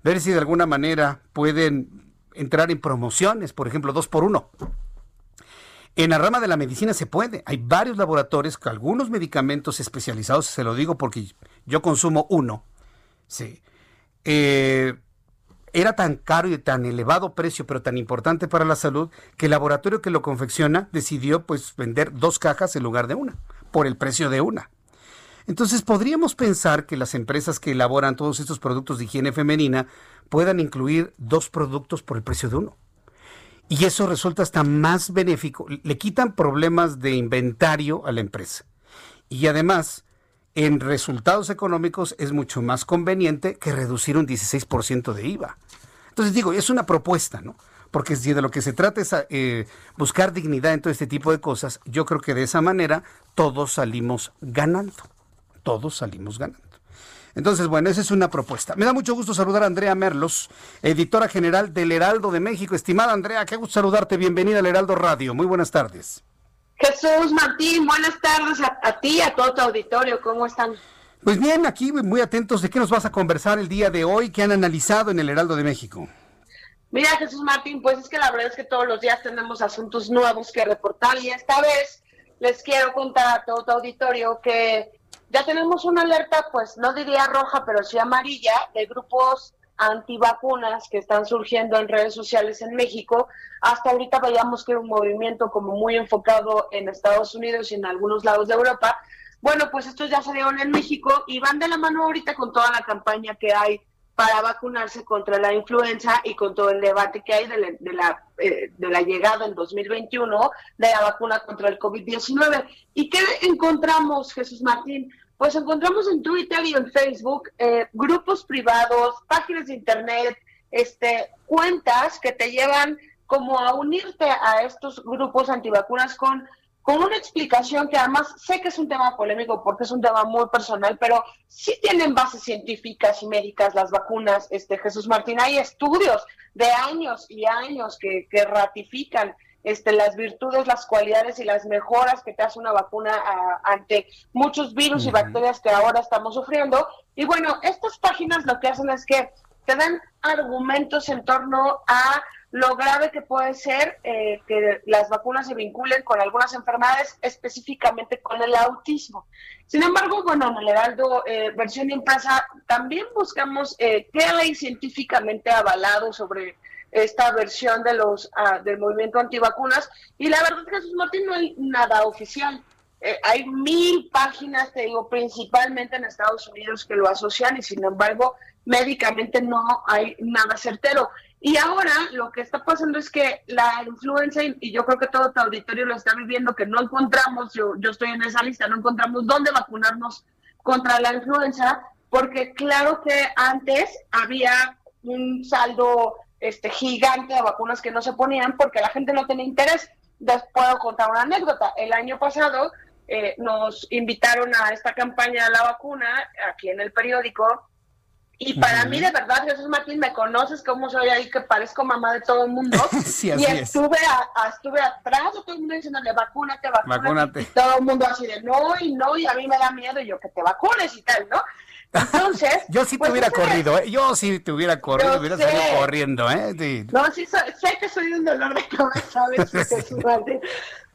Ver si de alguna manera pueden entrar en promociones, por ejemplo, dos por uno. En la rama de la medicina se puede. Hay varios laboratorios con algunos medicamentos especializados, se lo digo porque yo consumo uno. Sí. Eh, era tan caro y tan elevado precio, pero tan importante para la salud, que el laboratorio que lo confecciona decidió pues vender dos cajas en lugar de una, por el precio de una. Entonces podríamos pensar que las empresas que elaboran todos estos productos de higiene femenina puedan incluir dos productos por el precio de uno. Y eso resulta hasta más benéfico. Le quitan problemas de inventario a la empresa. Y además, en resultados económicos es mucho más conveniente que reducir un 16% de IVA. Entonces digo, es una propuesta, ¿no? Porque si de lo que se trata es eh, buscar dignidad en todo este tipo de cosas, yo creo que de esa manera todos salimos ganando. Todos salimos ganando. Entonces, bueno, esa es una propuesta. Me da mucho gusto saludar a Andrea Merlos, editora general del Heraldo de México. Estimada Andrea, qué gusto saludarte. Bienvenida al Heraldo Radio. Muy buenas tardes. Jesús Martín, buenas tardes a, ti y a todo tu auditorio. ¿Cómo están? Pues bien, aquí muy atentos de qué nos vas a conversar el día de hoy, qué han analizado en el Heraldo de México. Mira, Jesús Martín, pues es que la verdad es que todos los días tenemos asuntos nuevos que reportar y esta vez les quiero contar a todo tu auditorio que ya tenemos una alerta, pues no diría roja, pero sí amarilla, de grupos antivacunas que están surgiendo en redes sociales en México. Hasta ahorita veíamos que era un movimiento como muy enfocado en Estados Unidos y en algunos lados de Europa. Bueno, pues estos ya salieron en México y van de la mano ahorita con toda la campaña que hay para vacunarse contra la influenza y con todo el debate que hay de la, de la, eh, de la llegada en 2021 de la vacuna contra el COVID-19. ¿Y qué encontramos, Jesús Martín? Pues encontramos en Twitter y en Facebook eh, grupos privados, páginas de internet, este, cuentas que te llevan como a unirte a estos grupos antivacunas con con una explicación que además sé que es un tema polémico porque es un tema muy personal, pero sí tienen bases científicas y médicas las vacunas, este Jesús Martín. Hay estudios de años y años que, que ratifican este, las virtudes, las cualidades y las mejoras que te hace una vacuna ante muchos virus y bacterias que ahora estamos sufriendo. Y bueno, estas páginas lo que hacen es que te dan argumentos en torno a lo grave que puede ser eh, que las vacunas se vinculen con algunas enfermedades, específicamente con el autismo. Sin embargo, bueno, en el Heraldo eh, versión impresa también buscamos eh, qué hay científicamente avalado sobre esta versión de los ah, del movimiento antivacunas y la verdad Jesús Martín no hay nada oficial. hay mil páginas, te digo, principalmente en Estados Unidos que lo asocian y sin embargo médicamente no hay nada certero. Y ahora lo que está pasando es que la influenza, y yo creo que todo tu auditorio lo está viviendo, que no encontramos, yo, yo estoy en esa lista, no encontramos dónde vacunarnos contra la influenza, porque claro que antes había un saldo este gigante de vacunas que no se ponían porque la gente no tenía interés. les puedo contar una anécdota. El año pasado eh, nos invitaron a esta campaña de la vacuna aquí en el periódico. Y para mí, de verdad, Jesús Martín, me conoces cómo soy ahí, que parezco mamá de todo el mundo. *laughs* Sí, y es. estuve, a- a- estuve atrás de todo el mundo diciéndole, vacúnate, vacúnate. Vacúnate. Y todo el mundo así de, no, y no, y a mí me da miedo, y yo, que te vacunes y tal, ¿no? Entonces... Yo sí te pues, hubiera ese- corrido, ¿eh? Yo sí te hubiera corrido, hubiera sé. salido corriendo, ¿eh? Sí. No, sí, so- sé que soy un dolor de cabeza a veces, *laughs* Martín.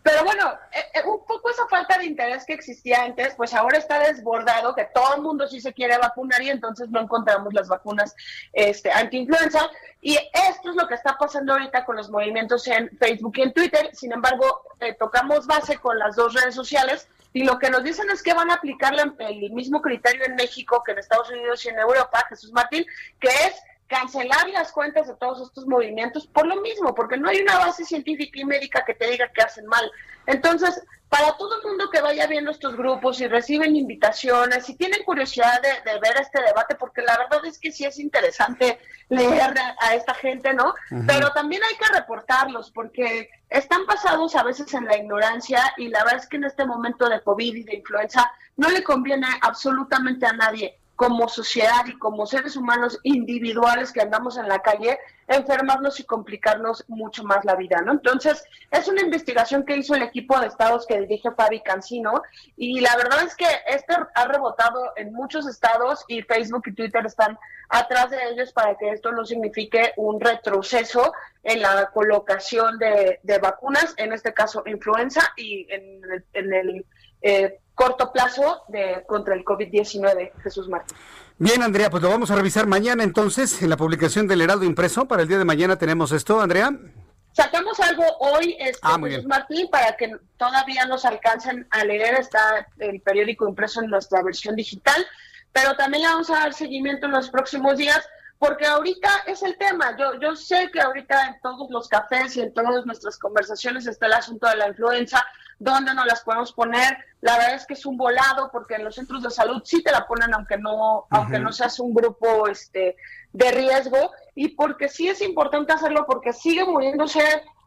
Pero bueno, eh, eh, un poco esa falta de interés que existía antes, pues ahora está desbordado, que todo el mundo sí se quiere vacunar y entonces no encontramos las vacunas este, anti-influenza. Y esto es lo que está pasando ahorita con los movimientos en Facebook y en Twitter. Sin embargo, eh, tocamos base con las dos redes sociales y lo que nos dicen es que van a aplicar el mismo criterio en México que en Estados Unidos y en Europa, Jesús Martín, que es cancelar las cuentas de todos estos movimientos por lo mismo, porque no hay una base científica y médica que te diga que hacen mal. Entonces, para todo el mundo que vaya viendo estos grupos y reciben invitaciones, si tienen curiosidad de, de ver este debate, porque la verdad es que sí es interesante leer a, a esta gente, ¿no? Pero también hay que reportarlos, porque están basados a veces en la ignorancia y la verdad es que en este momento de COVID y de influenza no le conviene absolutamente a nadie como sociedad y como seres humanos individuales que andamos en la calle, enfermarnos y complicarnos mucho más la vida, ¿no? Entonces, es una investigación que hizo el equipo de estados que dirige Fabi Cancino y la verdad es que este ha rebotado en muchos estados y Facebook y Twitter están atrás de ellos para que esto no signifique un retroceso en la colocación de, de vacunas, en este caso influenza y en en el, eh, corto plazo de contra el COVID-19, Jesús Martín. Bien, Andrea, pues lo vamos a revisar mañana entonces en la publicación del Heraldo Impreso. Para el día de mañana tenemos esto, Andrea. Sacamos algo hoy, este, Ah, Jesús. Martín, para que todavía nos alcancen a leer. Está el periódico impreso en nuestra versión digital, pero también le vamos a dar seguimiento en los próximos días, porque ahorita es el tema. Yo, yo sé que ahorita en todos los cafés y en todas nuestras conversaciones está el asunto de la influenza, dónde nos las podemos poner. La verdad es que es un volado, porque en los centros de salud sí te la ponen, aunque no, aunque no seas un grupo este, de riesgo, y porque sí es importante hacerlo, porque sigue muriéndose,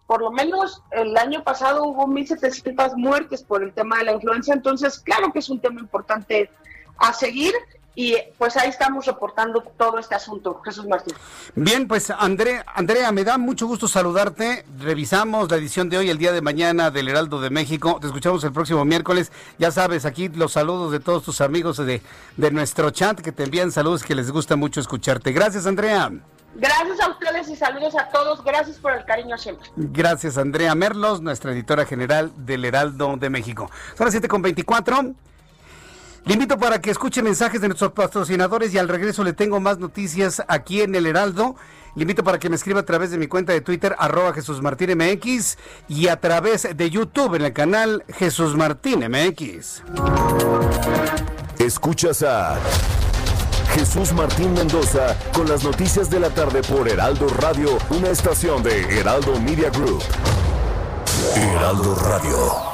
por lo menos el año pasado hubo 1.700 muertes por el tema de la influenza, entonces claro que es un tema importante a seguir, y pues ahí estamos reportando todo este asunto, Jesús Martín. Bien, pues Andrea, Andrea, me da mucho gusto saludarte. Revisamos la edición de hoy, el día de mañana del Heraldo de México. Te escuchamos el próximo miércoles. Ya sabes, aquí los saludos de todos tus amigos de, de nuestro chat que te envían saludos que les gusta mucho escucharte. Gracias, Andrea. Gracias a ustedes y saludos a todos, gracias por el cariño siempre. Gracias, Andrea Merlos, nuestra editora general del Heraldo de México. Son las 7 con 24. Le invito para que escuche mensajes de nuestros patrocinadores y al regreso le tengo más noticias aquí en el Heraldo. Le invito para que me escriba a través de mi cuenta de Twitter, arroba Jesús Martín MX, y a través de YouTube en el canal Jesús Martín MX. Escuchas a Jesús Martín Mendoza con las noticias de la tarde por Heraldo Radio, una estación de Heraldo Media Group. Heraldo Radio.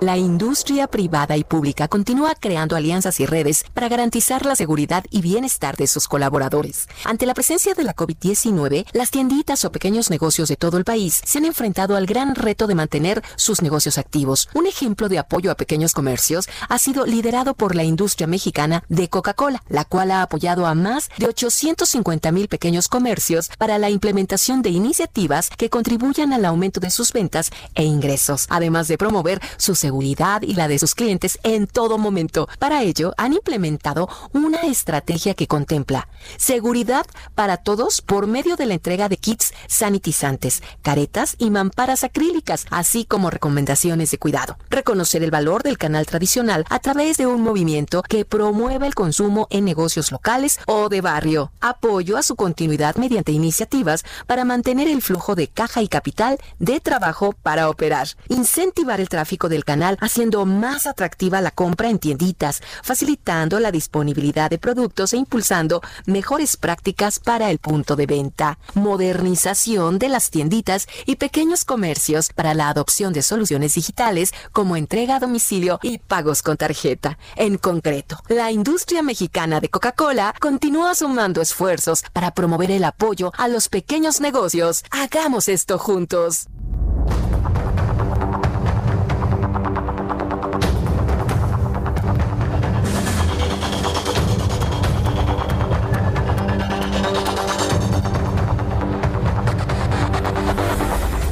La industria privada y pública continúa creando alianzas y redes para garantizar la seguridad y bienestar de sus colaboradores. Ante la presencia de la COVID-19, las tienditas o pequeños negocios de todo el país se han enfrentado al gran reto de mantener sus negocios activos. Un ejemplo de apoyo a pequeños comercios ha sido liderado por la industria mexicana de Coca-Cola, la cual ha apoyado a más de 850 mil pequeños comercios para la implementación de iniciativas que contribuyan al aumento de sus ventas e ingresos, además de promover su seguridad y la de sus clientes en todo momento. Para ello, han implementado una estrategia que contempla seguridad para todos por medio de la entrega de kits sanitizantes, caretas y mamparas acrílicas, así como recomendaciones de cuidado. Reconocer el valor del canal tradicional a través de un movimiento que promueve el consumo en negocios locales o de barrio. Apoyo a su continuidad mediante iniciativas para mantener el flujo de caja y capital de trabajo para operar. Incentivar el tráfico del canal haciendo más atractiva la compra en tienditas, facilitando la disponibilidad de productos e impulsando mejores prácticas para el punto de venta. Modernización de las tienditas y pequeños comercios para la adopción de soluciones digitales como entrega a domicilio y pagos con tarjeta. En concreto, la industria mexicana de Coca-Cola continúa sumando esfuerzos para promover el apoyo a los pequeños negocios. Hagamos esto juntos.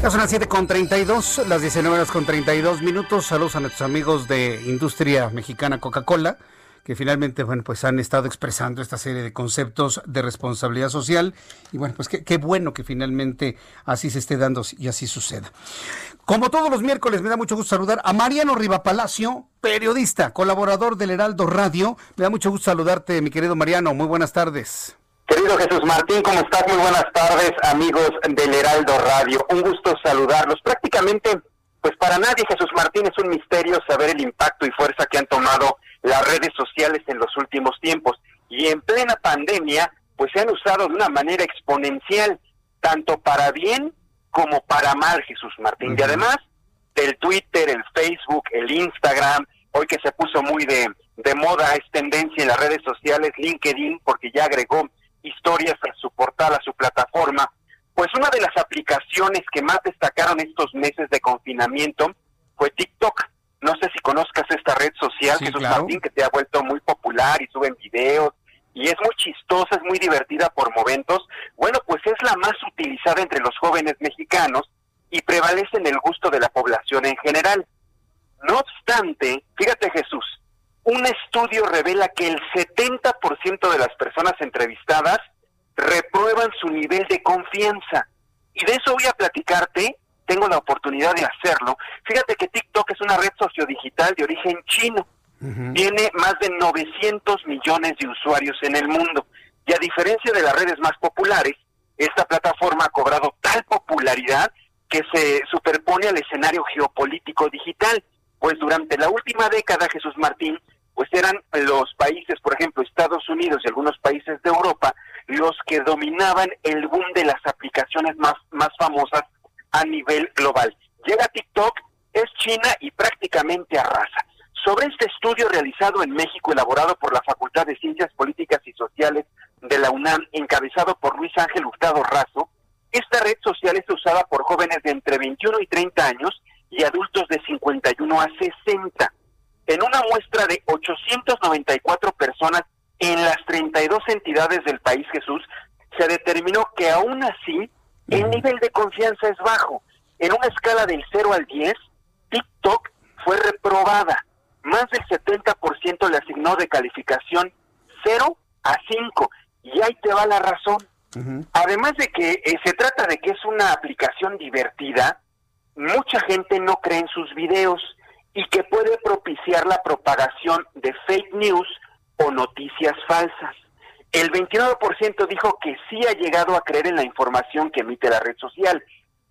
Ya son las 7 con 32, las 19 horas con 32 minutos. Saludos a nuestros amigos de Industria Mexicana Coca-Cola, que finalmente, bueno, pues han estado expresando esta serie de conceptos de responsabilidad social. Y bueno, pues qué, bueno que finalmente así se esté dando y así suceda. Como todos los miércoles, me da mucho gusto saludar a Mariano Riva Palacio, periodista, colaborador del Heraldo Radio. Me da mucho gusto saludarte, mi querido Mariano. Muy buenas tardes. Querido Jesús Martín, ¿cómo estás? Muy buenas tardes, amigos del Heraldo Radio. Un gusto saludarlos. Prácticamente, pues para nadie, Jesús Martín, es un misterio saber el impacto y fuerza que han tomado las redes sociales en los últimos tiempos. Y en plena pandemia, pues se han usado de una manera exponencial, tanto para bien como para mal, Jesús Martín. Y además, el Twitter, el Facebook, el Instagram, hoy que se puso muy de, de moda, es tendencia en las redes sociales, LinkedIn, porque ya agregó historias a su portal, a su plataforma, pues una de las aplicaciones que más destacaron estos meses de confinamiento fue TikTok. No sé si conozcas esta red social, Sí, Jesús claro. Martín, que te ha vuelto muy popular y suben videos y es muy chistosa, es muy divertida por momentos. Bueno, pues es la más utilizada entre los jóvenes mexicanos y prevalece en el gusto de la población en general. No obstante, fíjate Jesús, un estudio revela que el 70% de las personas entrevistadas reprueban su nivel de confianza. Y de eso voy a platicarte, tengo la oportunidad de hacerlo. Fíjate que TikTok es una red sociodigital de origen chino. Tiene más de 900 millones de usuarios en el mundo. Y a diferencia de las redes más populares, esta plataforma ha cobrado tal popularidad que se superpone al escenario geopolítico digital. Pues durante la última década, Jesús Martín, pues eran los países, por ejemplo, Estados Unidos y algunos países de Europa, los que dominaban el boom de las aplicaciones más, más famosas a nivel global. Llega TikTok, es China y prácticamente arrasa. Sobre este estudio realizado en México, elaborado por la Facultad de Ciencias Políticas y Sociales de la UNAM, encabezado por Luis Ángel Hurtado Razo, esta red social es usada por jóvenes de entre 21 y 30 años y adultos de 51 a 60. En una muestra de 894 personas en las 32 entidades del país, Jesús, se determinó que aún así el nivel de confianza es bajo. En una escala del 0 al 10, TikTok fue reprobada. Más del 70% le asignó de calificación 0 a 5. Y ahí te va la razón. Además de que eh, se trata de que es una aplicación divertida, mucha gente no cree en sus videos y que puede propiciar la propagación de fake news o noticias falsas. El 29% dijo que sí ha llegado a creer en la información que emite la red social.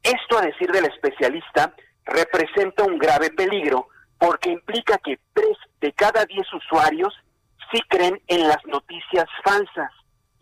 Esto, a decir del especialista, representa un grave peligro porque implica que tres de cada diez usuarios sí creen en las noticias falsas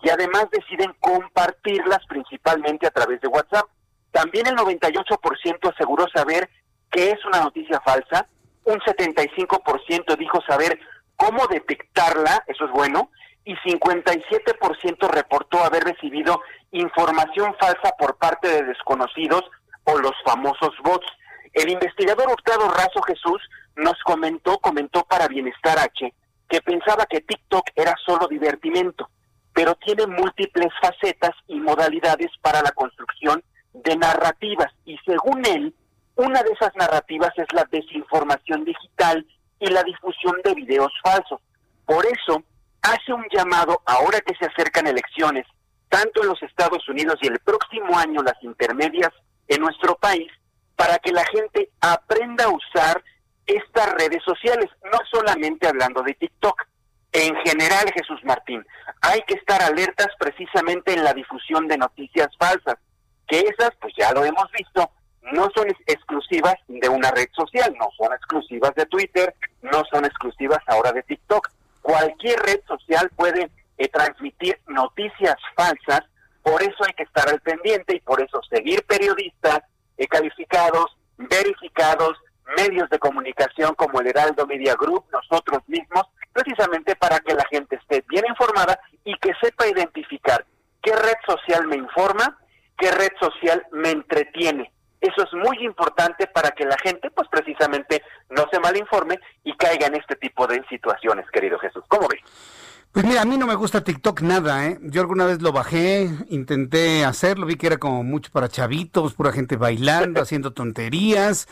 y además deciden compartirlas principalmente a través de WhatsApp. También el 98% aseguró saber qué es una noticia falsa, un 75% dijo saber cómo detectarla, eso es bueno, y 57% reportó haber recibido información falsa por parte de desconocidos o los famosos bots. El investigador Octavo Razo Jesús nos comentó, comentó para Bienestar H, que pensaba que TikTok era solo divertimento, pero tiene múltiples facetas y modalidades para la construcción de narrativas. Y según él, una de esas narrativas es la desinformación digital y la difusión de videos falsos. Por eso, hace un llamado, ahora que se acercan elecciones, tanto en los Estados Unidos y el próximo año las intermedias en nuestro país, para que la gente aprenda a usar estas redes sociales, no solamente hablando de TikTok. En general, Jesús Martín, hay que estar alertas precisamente en la difusión de noticias falsas, que esas, pues ya lo hemos visto, no son exclusivas de una red social, no son exclusivas de Twitter, no son exclusivas ahora de TikTok. Cualquier red social puede eh, transmitir noticias falsas, por eso hay que estar al pendiente y por eso seguir periodistas eh, calificados, verificados, medios de comunicación como el Heraldo Media Group, nosotros mismos, precisamente para que la gente esté bien informada y que sepa identificar qué red social me informa, qué red social me entretiene. Eso es muy importante para que la gente, pues precisamente, no se malinforme y caiga en este tipo de situaciones, querido Jesús. ¿Cómo ves? Pues mira, a mí no me gusta TikTok nada, ¿eh? Yo alguna vez lo bajé, intenté hacerlo, vi que era como mucho para chavitos, pura gente bailando, *laughs* haciendo tonterías.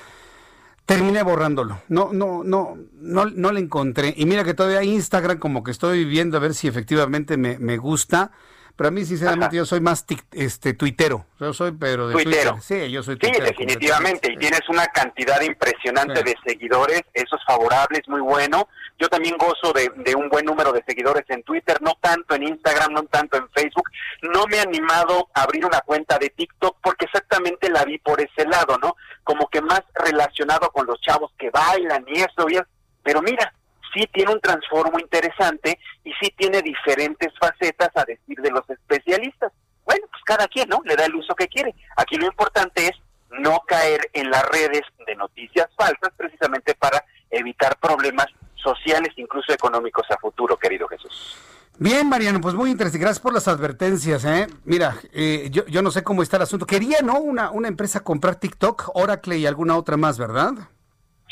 Terminé borrándolo. No, no, no, no, no le encontré. Y mira que todavía Instagram como que estoy viendo a ver si efectivamente me, me gusta. Pero a mí, sinceramente, yo soy más este tuitero. Yo soy, pero de Tuitero. Twitter. Sí, yo soy Sí, tuitero. definitivamente, y tienes una cantidad impresionante de seguidores, eso es favorable, es muy bueno. Yo también gozo de, de un buen número de seguidores en Twitter, no tanto en Instagram, no tanto en Facebook. No me he animado a abrir una cuenta de TikTok porque exactamente la vi por ese lado, ¿no? Como que más relacionado con los chavos que bailan y eso, y es- pero mira, sí tiene un transformo interesante y sí tiene diferentes facetas a decir de los especialistas. Bueno, pues cada quien, ¿no? Le da el uso que quiere. Aquí lo importante es no caer en las redes de noticias falsas precisamente para evitar problemas sociales, incluso económicos a futuro, querido Jesús. Bien, Mariano, pues muy interesante. Gracias por las advertencias, ¿eh? Mira, eh, yo, no sé cómo está el asunto. Quería, ¿no? Una, una empresa comprar TikTok, Oracle y alguna otra más, ¿verdad?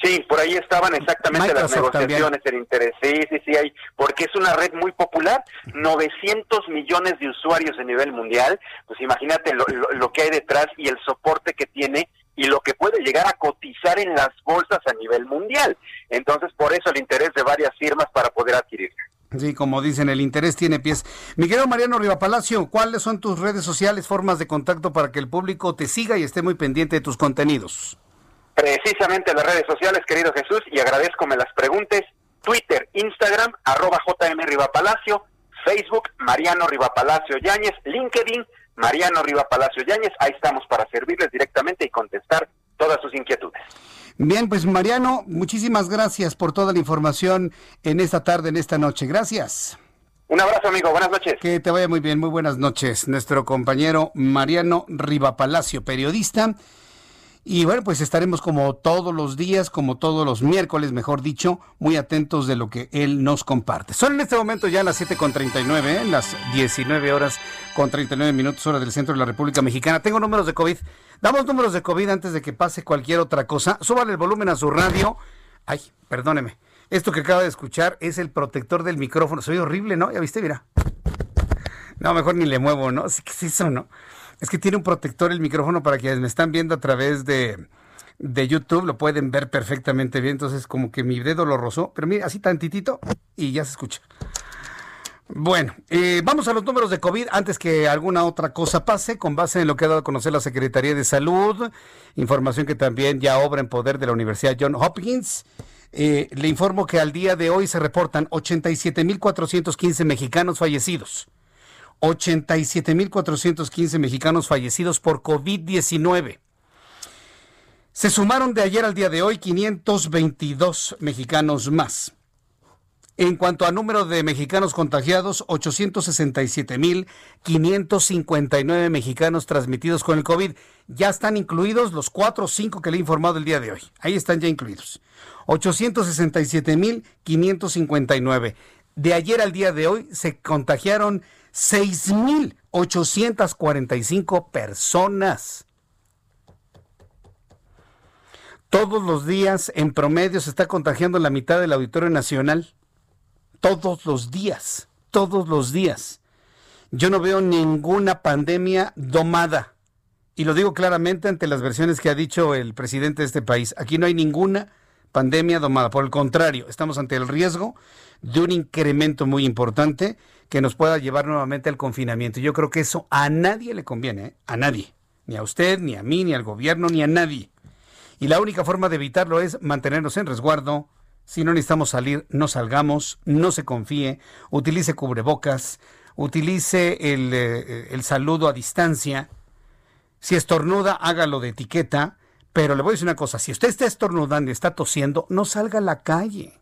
Sí, por ahí estaban exactamente las negociaciones, el interés. Sí, sí, sí, hay, porque es una red muy popular, 900 millones de usuarios a nivel mundial. Pues imagínate lo, lo- lo que hay detrás y el soporte que tiene y lo que puede llegar a cotizar en las bolsas a nivel mundial. Entonces, por eso el interés de varias firmas para poder adquirirla. Sí, como dicen, el interés tiene pies. Mi querido Mariano Rivapalacio, ¿cuáles son tus redes sociales, formas de contacto para que el público te siga y esté muy pendiente de tus contenidos? Precisamente las redes sociales, querido Jesús, y agradezco me las preguntes. Twitter, Instagram, arroba JM Rivapalacio, Facebook, Mariano Rivapalacio Yáñez, LinkedIn, Mariano Rivapalacio Yáñez. Ahí estamos para servirles directamente y contestar todas sus inquietudes. Bien, pues Mariano, muchísimas gracias por toda la información en esta tarde, en esta noche. Gracias. Un abrazo, amigo. Buenas noches. Que te vaya muy bien. Muy buenas noches. Nuestro compañero Mariano Rivapalacio, periodista. Y bueno, pues estaremos como todos los días, como todos los miércoles, mejor dicho, muy atentos de lo que él nos comparte. Son en este momento ya las 7.39, ¿eh? las 19 horas con 39 minutos hora del centro de la República Mexicana. Tengo números de COVID. Damos números de COVID antes de que pase cualquier otra cosa. Súbale el volumen a su radio. Ay, perdóneme. Esto que acaba de escuchar es el protector del micrófono. Soy horrible, ¿no? Ya viste, mira. No, mejor ni le muevo, ¿no? ¿Qué es eso, no? Es que tiene un protector el micrófono para quienes me están viendo a través de, de YouTube, lo pueden ver perfectamente bien. Entonces, como que mi dedo lo rozó, pero mira, así tantitito y ya se escucha. Bueno, eh, vamos a los números de COVID antes que alguna otra cosa pase, con base en lo que ha dado a conocer la Secretaría de Salud, información que también ya obra en poder de la Universidad John Hopkins. Eh, le informo que al día de hoy se reportan 87.415 mexicanos fallecidos. 87.415 mexicanos fallecidos por COVID-19. Se sumaron de ayer al día de hoy 522 mexicanos más. En cuanto a número de mexicanos contagiados, 867.559 mexicanos transmitidos con el COVID. Ya están incluidos los 4 o 5 que le he informado el día de hoy. Ahí están ya incluidos. 867.559. De ayer al día de hoy se contagiaron 6.845 personas. Todos los días, en promedio, se está contagiando la mitad del auditorio nacional. Todos los días, todos los días. Yo no veo ninguna pandemia domada. Y lo digo claramente ante las versiones que ha dicho el presidente de este país. Aquí no hay ninguna pandemia domada. Por el contrario, estamos ante el riesgo de un incremento muy importante que nos pueda llevar nuevamente al confinamiento. Yo creo que eso a nadie le conviene, ¿eh? a nadie. Ni a usted, ni a mí, ni al gobierno, ni a nadie. Y la única forma de evitarlo es mantenernos en resguardo. Si no necesitamos salir, no salgamos, no se confíe, utilice cubrebocas, utilice el, eh, el saludo a distancia. Si estornuda, hágalo de etiqueta, Pero le voy a decir una cosa, si usted está estornudando y está tosiendo, no salga a la calle.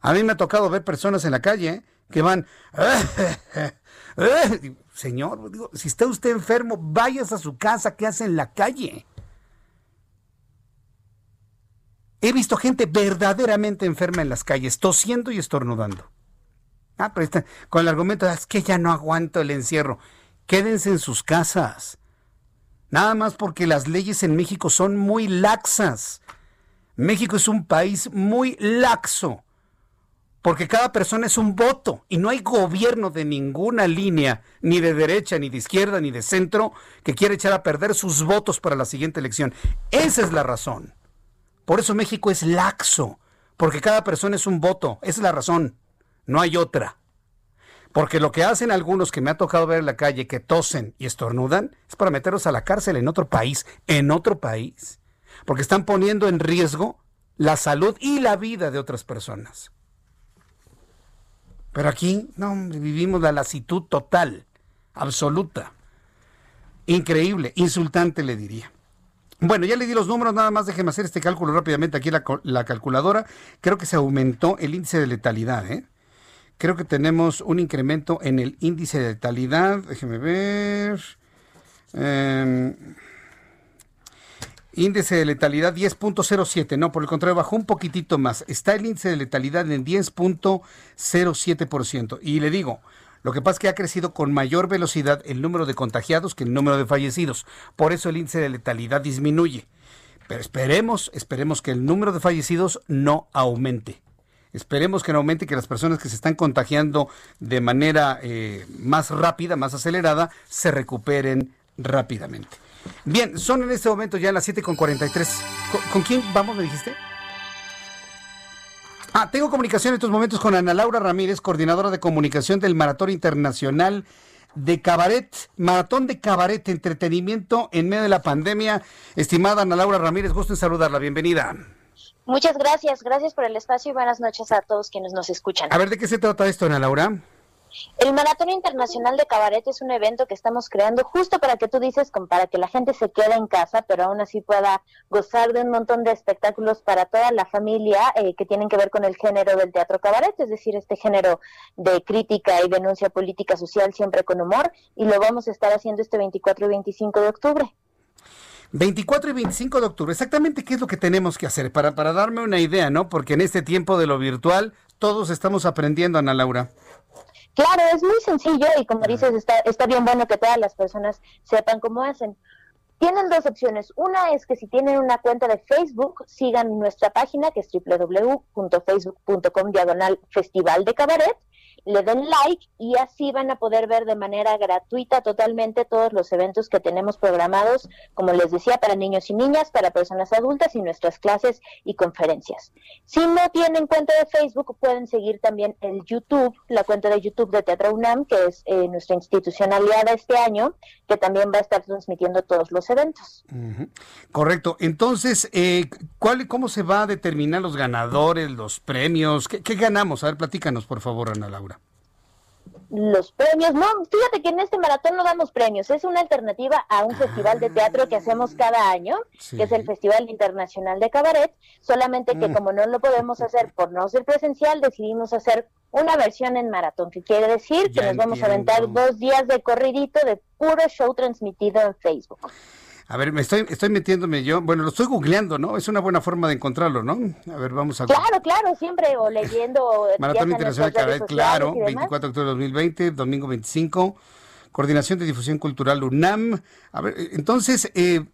A mí me ha tocado ver personas en la calle que van, *laughs* señor, digo, si está usted enfermo, váyase a su casa, ¿qué hace en la calle? He visto gente verdaderamente enferma en las calles, tosiendo y estornudando. Ah, pero está, con el argumento, es que ya no aguanto el encierro. Quédense en sus casas. Nada más porque las leyes en México son muy laxas. México es un país muy laxo. Porque cada persona es un voto y no hay gobierno de ninguna línea, ni de derecha, ni de izquierda, ni de centro, que quiera echar a perder sus votos para la siguiente elección. Esa es la razón. Por eso México es laxo, porque cada persona es un voto. Esa es la razón. No hay otra. Porque lo que hacen algunos que me ha tocado ver en la calle, que tosen y estornudan, es para meterlos a la cárcel en otro país, en otro país. Porque están poniendo en riesgo la salud y la vida de otras personas. Pero aquí, no, vivimos la lasitud total, absoluta. Increíble, insultante le diría. Bueno, ya le di los números, nada más déjeme hacer este cálculo rápidamente aquí la, la calculadora. Creo que se aumentó el índice de letalidad, ¿eh? Creo que tenemos un incremento en el índice de letalidad. Déjeme ver. Em, índice de letalidad 10.07. No, por el contrario, bajó un poquitito más. Está el índice de letalidad en 10.07%. Y le digo, lo que pasa es que ha crecido con mayor velocidad el número de contagiados que el número de fallecidos. Por eso el índice de letalidad disminuye. Pero esperemos, esperemos que el número de fallecidos no aumente. Esperemos que no aumente, que las personas que se están contagiando de manera eh, más rápida, más acelerada, se recuperen rápidamente. Bien, son en este momento ya las 7.43. ¿Con, ¿Con quién vamos, me dijiste? Ah, tengo comunicación en estos momentos con Ana Laura Ramírez, coordinadora de comunicación del Maratón Internacional de Cabaret, Maratón de Cabaret, entretenimiento en medio de la pandemia. Estimada Ana Laura Ramírez, gusto en saludarla, bienvenida. Muchas gracias, gracias por el espacio y buenas noches a todos quienes nos escuchan. A ver, ¿de qué se trata esto, Ana Laura? El Maratón Internacional de Cabaret es un evento que estamos creando justo para que tú dices, para que la gente se quede en casa, pero aún así pueda gozar de un montón de espectáculos para toda la familia eh, que tienen que ver con el género del teatro cabaret, es decir, este género de crítica y denuncia política social siempre con humor, y lo vamos a estar haciendo este 24 y 25 de octubre. 24 y 25 de octubre, exactamente qué es lo que tenemos que hacer para, para darme una idea, ¿no? Porque en este tiempo de lo virtual todos estamos aprendiendo, Ana Laura. Claro, es muy sencillo y como dices, está, está bien bueno que todas las personas sepan cómo hacen. Tienen dos opciones. Una es que si tienen una cuenta de Facebook, sigan nuestra página que es www.facebook.com diagonal festival de cabaret le den like y así van a poder ver de manera gratuita totalmente todos los eventos que tenemos programados, como les decía, para niños y niñas, para personas adultas y nuestras clases y conferencias. Si no tienen cuenta de Facebook, pueden seguir también el YouTube, la cuenta de YouTube de Teatro UNAM, que es eh, nuestra institución aliada este año, que también va a estar transmitiendo todos los eventos. Correcto. Entonces, eh, ¿cuál, ¿cómo se va a determinar los ganadores, los premios? ¿Qué, ¿Qué ganamos? A ver, platícanos, por favor, Ana Laura los premios. No, fíjate que en este maratón no damos premios, es una alternativa a un festival de teatro que hacemos cada año, que es el Festival Internacional de Cabaret, solamente que mm. como no lo podemos hacer por no ser presencial, decidimos hacer una versión en maratón, que quiere decir que nos vamos a aventar dos días de corridito de puro show transmitido en Facebook. A ver, me estoy, estoy metiéndome yo. Bueno, lo estoy googleando, ¿no? Es una buena forma de encontrarlo, ¿no? A ver, vamos a. Claro, claro, siempre, o leyendo. Maratón Internacional Cabaret, claro, 24 de octubre de 2020, domingo 25. Coordinación de Difusión Cultural UNAM. A ver, entonces, eh,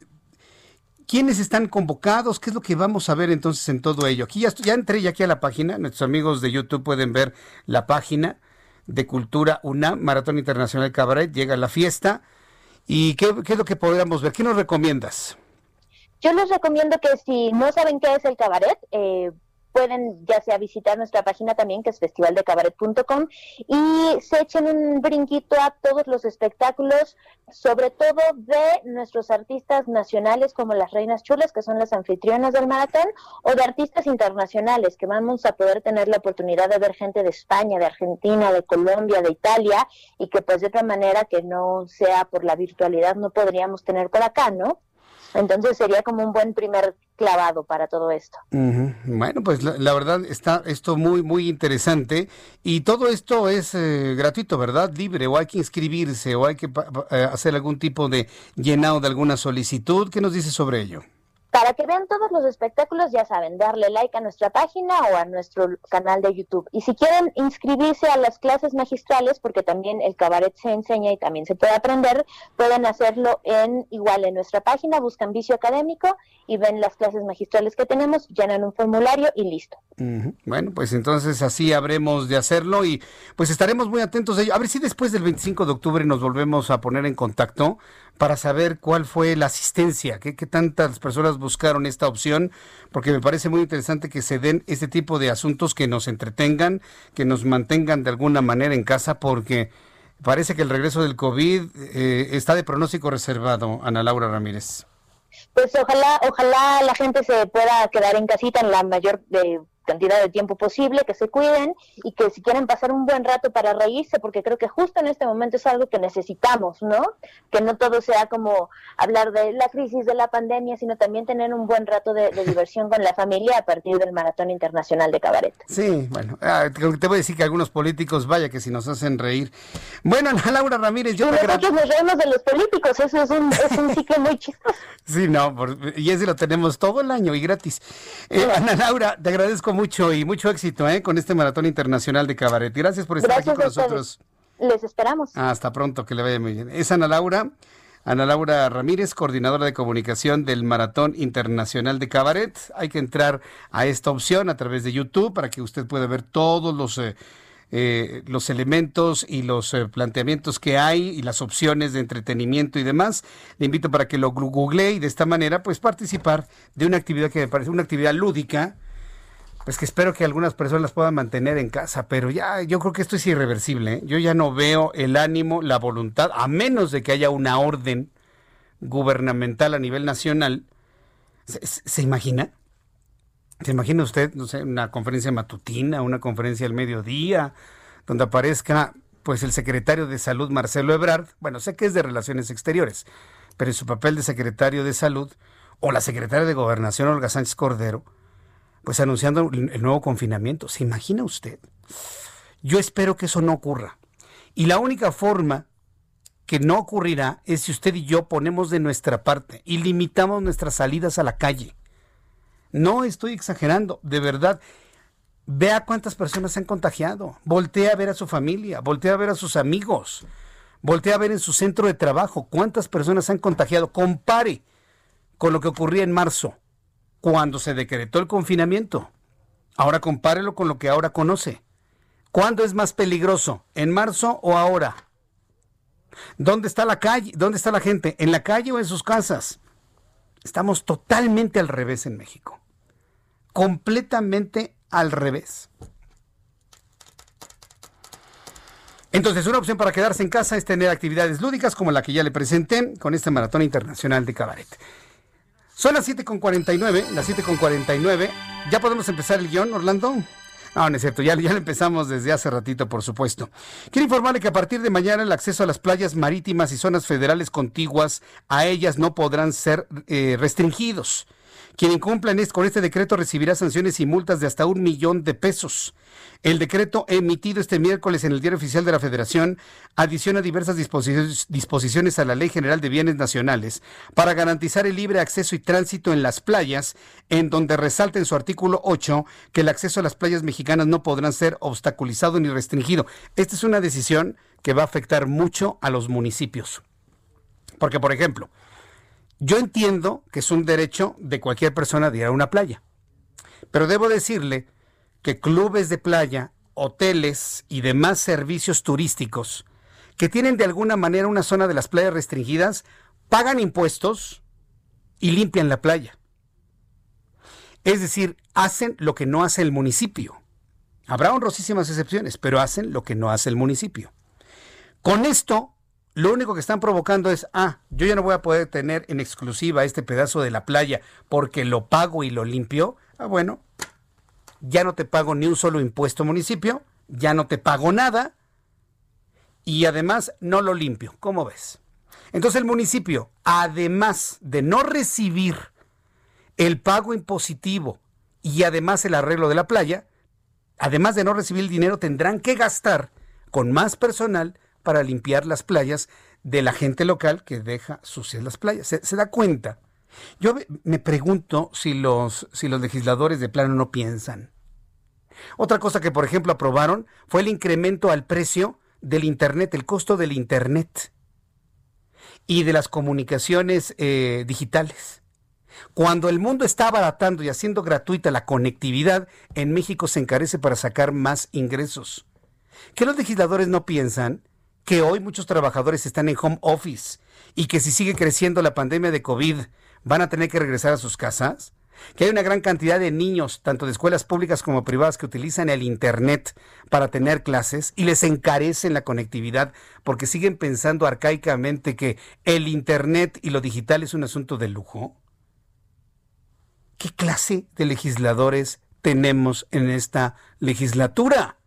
¿quiénes están convocados? ¿Qué es lo que vamos a ver entonces en todo ello? Aquí ya, ya entré ya aquí a la página. Nuestros amigos de YouTube pueden ver la página de Cultura UNAM, Maratón Internacional Cabaret. Llega la fiesta ¿Y qué, es lo que podríamos ver? ¿Qué nos recomiendas? Yo les recomiendo que si no saben qué es el cabaret, eh, pueden ya sea visitar nuestra página también, que es festivaldecabaret.com, y se echen un brinquito a todos los espectáculos, sobre todo de nuestros artistas nacionales como las Reinas Chulas, que son las anfitrionas del maratón, o de artistas internacionales, que vamos a poder tener la oportunidad de ver gente de España, de Argentina, de Colombia, de Italia, y que pues de otra manera que no sea por la virtualidad no podríamos tener por acá, ¿no? Entonces sería como un buen primer clavado para todo esto. Bueno, pues la, verdad está esto muy, muy interesante y todo esto es eh, gratuito, ¿verdad? Libre o hay que inscribirse o hay que eh, hacer algún tipo de llenado de alguna solicitud. ¿Qué nos dice sobre ello? Para que vean todos los espectáculos, ya saben, darle like a nuestra página o a nuestro canal de YouTube. Y si quieren inscribirse a las clases magistrales, porque también el cabaret se enseña y también se puede aprender, pueden hacerlo en igual en nuestra página, buscan vicio académico y ven las clases magistrales que tenemos, llenan un formulario y listo. Bueno, pues entonces así habremos de hacerlo y pues estaremos muy atentos a ello. A ver si después del 25 de octubre nos volvemos a poner en contacto para saber cuál fue la asistencia, qué, qué tantas personas buscaron esta opción, porque me parece muy interesante que se den este tipo de asuntos que nos entretengan, que nos mantengan de alguna manera en casa, porque parece que el regreso del COVID eh, está de pronóstico reservado, Ana Laura Ramírez. Pues ojalá, ojalá la gente se pueda quedar en casita en la mayor de cantidad de tiempo posible, que se cuiden y que si quieren pasar un buen rato para reírse, porque creo que justo en este momento es algo que necesitamos, ¿no? Que no todo sea como hablar de la crisis de la pandemia, sino también tener un buen rato de, diversión con la familia a partir del Maratón Internacional de Cabaret. Sí, bueno, ah, te voy a decir que algunos políticos, vaya que si nos hacen reír. Bueno, Ana Laura Ramírez, yo... Y nosotros nos reímos de los políticos, eso es un, es un ciclo muy chistoso. *laughs* Sí, no, y ese lo tenemos todo el año y gratis. Eh, Ana Laura, te agradezco mucho y mucho éxito ¿eh? con este Maratón Internacional de Cabaret. Gracias por estar aquí con nosotros. Les esperamos. Hasta pronto, que le vaya muy bien. Es Ana Laura. Ana Laura Ramírez, coordinadora de comunicación del Maratón Internacional de Cabaret. Hay que entrar a esta opción a través de YouTube para que usted pueda ver todos los, eh, eh, los elementos y los planteamientos que hay y las opciones de entretenimiento y demás. Le invito para que lo google y de esta manera pues participar de una actividad que me parece una actividad lúdica pues que espero que algunas personas las puedan mantener en casa, pero ya yo creo que esto es irreversible. ¿eh? Yo ya no veo el ánimo, la voluntad, a menos de que haya una orden gubernamental a nivel nacional. ¿Se, imagina? ¿Se imagina usted, no sé, una conferencia matutina, una conferencia al mediodía, donde aparezca pues el secretario de Salud Marcelo Ebrard? Bueno, sé que es de Relaciones Exteriores, pero en su papel de secretario de Salud, o la secretaria de Gobernación Olga Sánchez Cordero, pues anunciando el nuevo confinamiento. ¿Se imagina usted? Yo espero que eso no ocurra. Y la única forma que no ocurrirá es si usted y yo ponemos de nuestra parte y limitamos nuestras salidas a la calle. No estoy exagerando, de verdad. Vea cuántas personas se han contagiado. Voltea a ver a su familia, voltea a ver a sus amigos, voltea a ver en su centro de trabajo cuántas personas se han contagiado. Compare con lo que ocurría en marzo cuando se decretó el confinamiento. Ahora compárelo con lo que ahora conoce. ¿Cuándo es más peligroso? ¿En marzo o ahora? ¿Dónde está la calle? ¿Dónde está la gente? ¿En la calle o en sus casas? Estamos totalmente al revés en México. Completamente al revés. Entonces, una opción para quedarse en casa es tener actividades lúdicas como la que ya le presenté con este maratón internacional de cabaret. Son las 7.49, las 7.49. ¿Ya podemos empezar el guion, Orlando? No, no es cierto, ya, ya lo empezamos desde hace ratito, por supuesto. Quiero informarle que a partir de mañana el acceso a las playas marítimas y zonas federales contiguas a ellas no podrán ser eh, restringidos. Quien incumpla con este decreto recibirá sanciones y multas de hasta un millón de pesos. El decreto emitido este miércoles en el Diario Oficial de la Federación adiciona diversas disposiciones a la Ley General de Bienes Nacionales para garantizar el libre acceso y tránsito en las playas, en donde resalta en su artículo 8 que el acceso a las playas mexicanas no podrán ser obstaculizado ni restringido. Esta es una decisión que va a afectar mucho a los municipios. Porque, por ejemplo, yo entiendo que es un derecho de cualquier persona de ir a una playa, pero debo decirle que clubes de playa, hoteles y demás servicios turísticos que tienen de alguna manera una zona de las playas restringidas, pagan impuestos y limpian la playa. Es decir, hacen lo que no hace el municipio. Habrá honrosísimas excepciones, pero hacen lo que no hace el municipio. Con esto, lo único que están provocando es, ah, yo ya no voy a poder tener en exclusiva este pedazo de la playa porque lo pago y lo limpio. Ah, bueno, ya no te pago ni un solo impuesto municipio, ya no te pago nada y además no lo limpio. ¿Cómo ves? Entonces el municipio, además de no recibir el pago impositivo y además el arreglo de la playa, además de no recibir el dinero, tendrán que gastar con más personal para limpiar las playas de la gente local que deja sucias las playas. ¿Se, da cuenta? Yo me pregunto si los, si los legisladores de plano no piensan. Otra cosa que, por ejemplo, aprobaron fue el incremento al precio del Internet, el costo del Internet y de las comunicaciones eh, digitales. Cuando el mundo está abaratando y haciendo gratuita la conectividad, en México se encarece para sacar más ingresos. ¿Qué los legisladores no piensan? Que hoy muchos trabajadores están en home office y que si sigue creciendo la pandemia de COVID van a tener que regresar a sus casas que hay una gran cantidad de niños, tanto de escuelas públicas como privadas, que utilizan el Internet para tener clases y les encarecen la conectividad porque siguen pensando arcaicamente que el Internet y lo digital es un asunto de lujo. ¿Qué clase de legisladores tenemos en esta legislatura?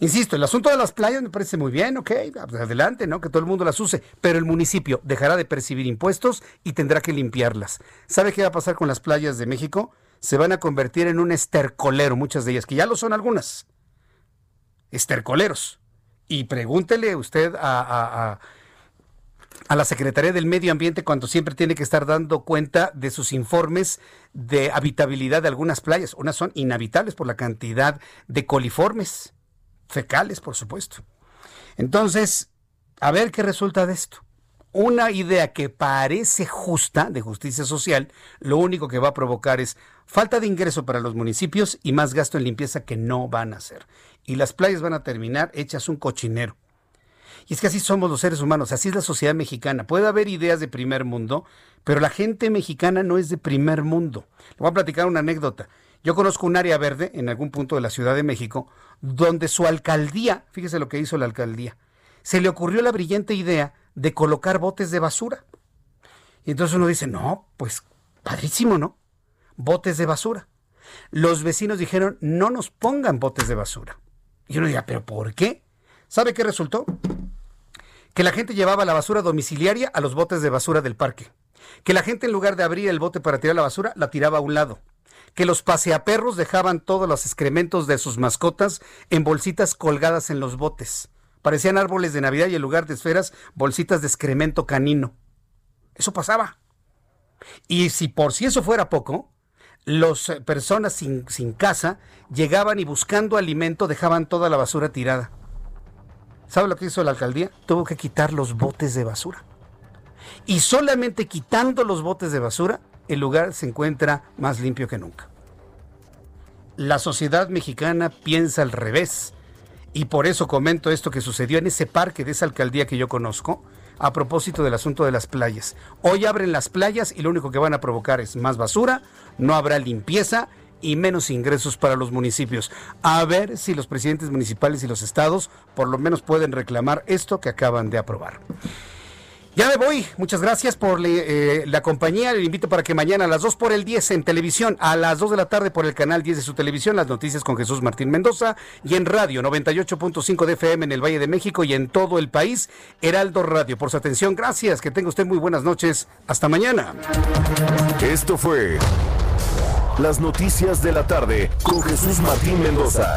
Insisto, el asunto de las playas me parece muy bien, ok, pues adelante, ¿no? Que todo el mundo las use, pero el municipio dejará de percibir impuestos y tendrá que limpiarlas. ¿Sabe qué va a pasar con las playas de México? Se van a convertir en un estercolero, muchas de ellas, que ya lo son algunas. Estercoleros. Y pregúntele usted a, a, a la Secretaría del Medio Ambiente cuando siempre tiene que estar dando cuenta de sus informes de habitabilidad de algunas playas. Unas son inhabitables por la cantidad de coliformes fecales, por supuesto. Entonces, a ver qué resulta de esto. Una idea que parece justa, de justicia social, lo único que va a provocar es falta de ingreso para los municipios y más gasto en limpieza que no van a hacer. Y las playas van a terminar hechas un cochinero. Y es que así somos los seres humanos, así es la sociedad mexicana. Puede haber ideas de primer mundo, pero la gente mexicana no es de primer mundo. Le voy a platicar una anécdota. Yo conozco un área verde en algún punto de la Ciudad de México donde su alcaldía, fíjese lo que hizo la alcaldía, se le ocurrió la brillante idea de colocar botes de basura. Y entonces uno dice, no, pues padrísimo, ¿no? Botes de basura. Los vecinos dijeron, no nos pongan botes de basura. Y uno diría, ¿pero por qué? ¿Sabe qué resultó? Que la gente llevaba la basura domiciliaria a los botes de basura del parque. Que la gente en lugar de abrir el bote para tirar la basura, la tiraba a un lado que los paseaperros dejaban todos los excrementos de sus mascotas en bolsitas colgadas en los botes. Parecían árboles de Navidad y en lugar de esferas, bolsitas de excremento canino. Eso pasaba. Y si por si eso fuera poco, las eh, personas sin, sin casa llegaban y buscando alimento dejaban toda la basura tirada. ¿Sabe lo que hizo la alcaldía? Tuvo que quitar los botes de basura. Y solamente quitando los botes de basura, el lugar se encuentra más limpio que nunca. La sociedad mexicana piensa al revés. Y por eso comento esto que sucedió en ese parque de esa alcaldía que yo conozco, a propósito del asunto de las playas. Hoy abren las playas y lo único que van a provocar es más basura, no habrá limpieza y menos ingresos para los municipios. A ver si los presidentes municipales y los estados por lo menos pueden reclamar esto que acaban de aprobar. Ya me voy. Muchas gracias por eh, la compañía. Le invito para que mañana a las 2 por el 10 en televisión, a las 2 de la tarde por el canal 10 de su televisión, las noticias con Jesús Martín Mendoza y en radio 98.5 de FM en el Valle de México y en todo el país, Heraldo Radio. Por su atención, gracias. Que tenga usted muy buenas noches. Hasta mañana. Esto fue las noticias de la tarde con Jesús Martín Mendoza.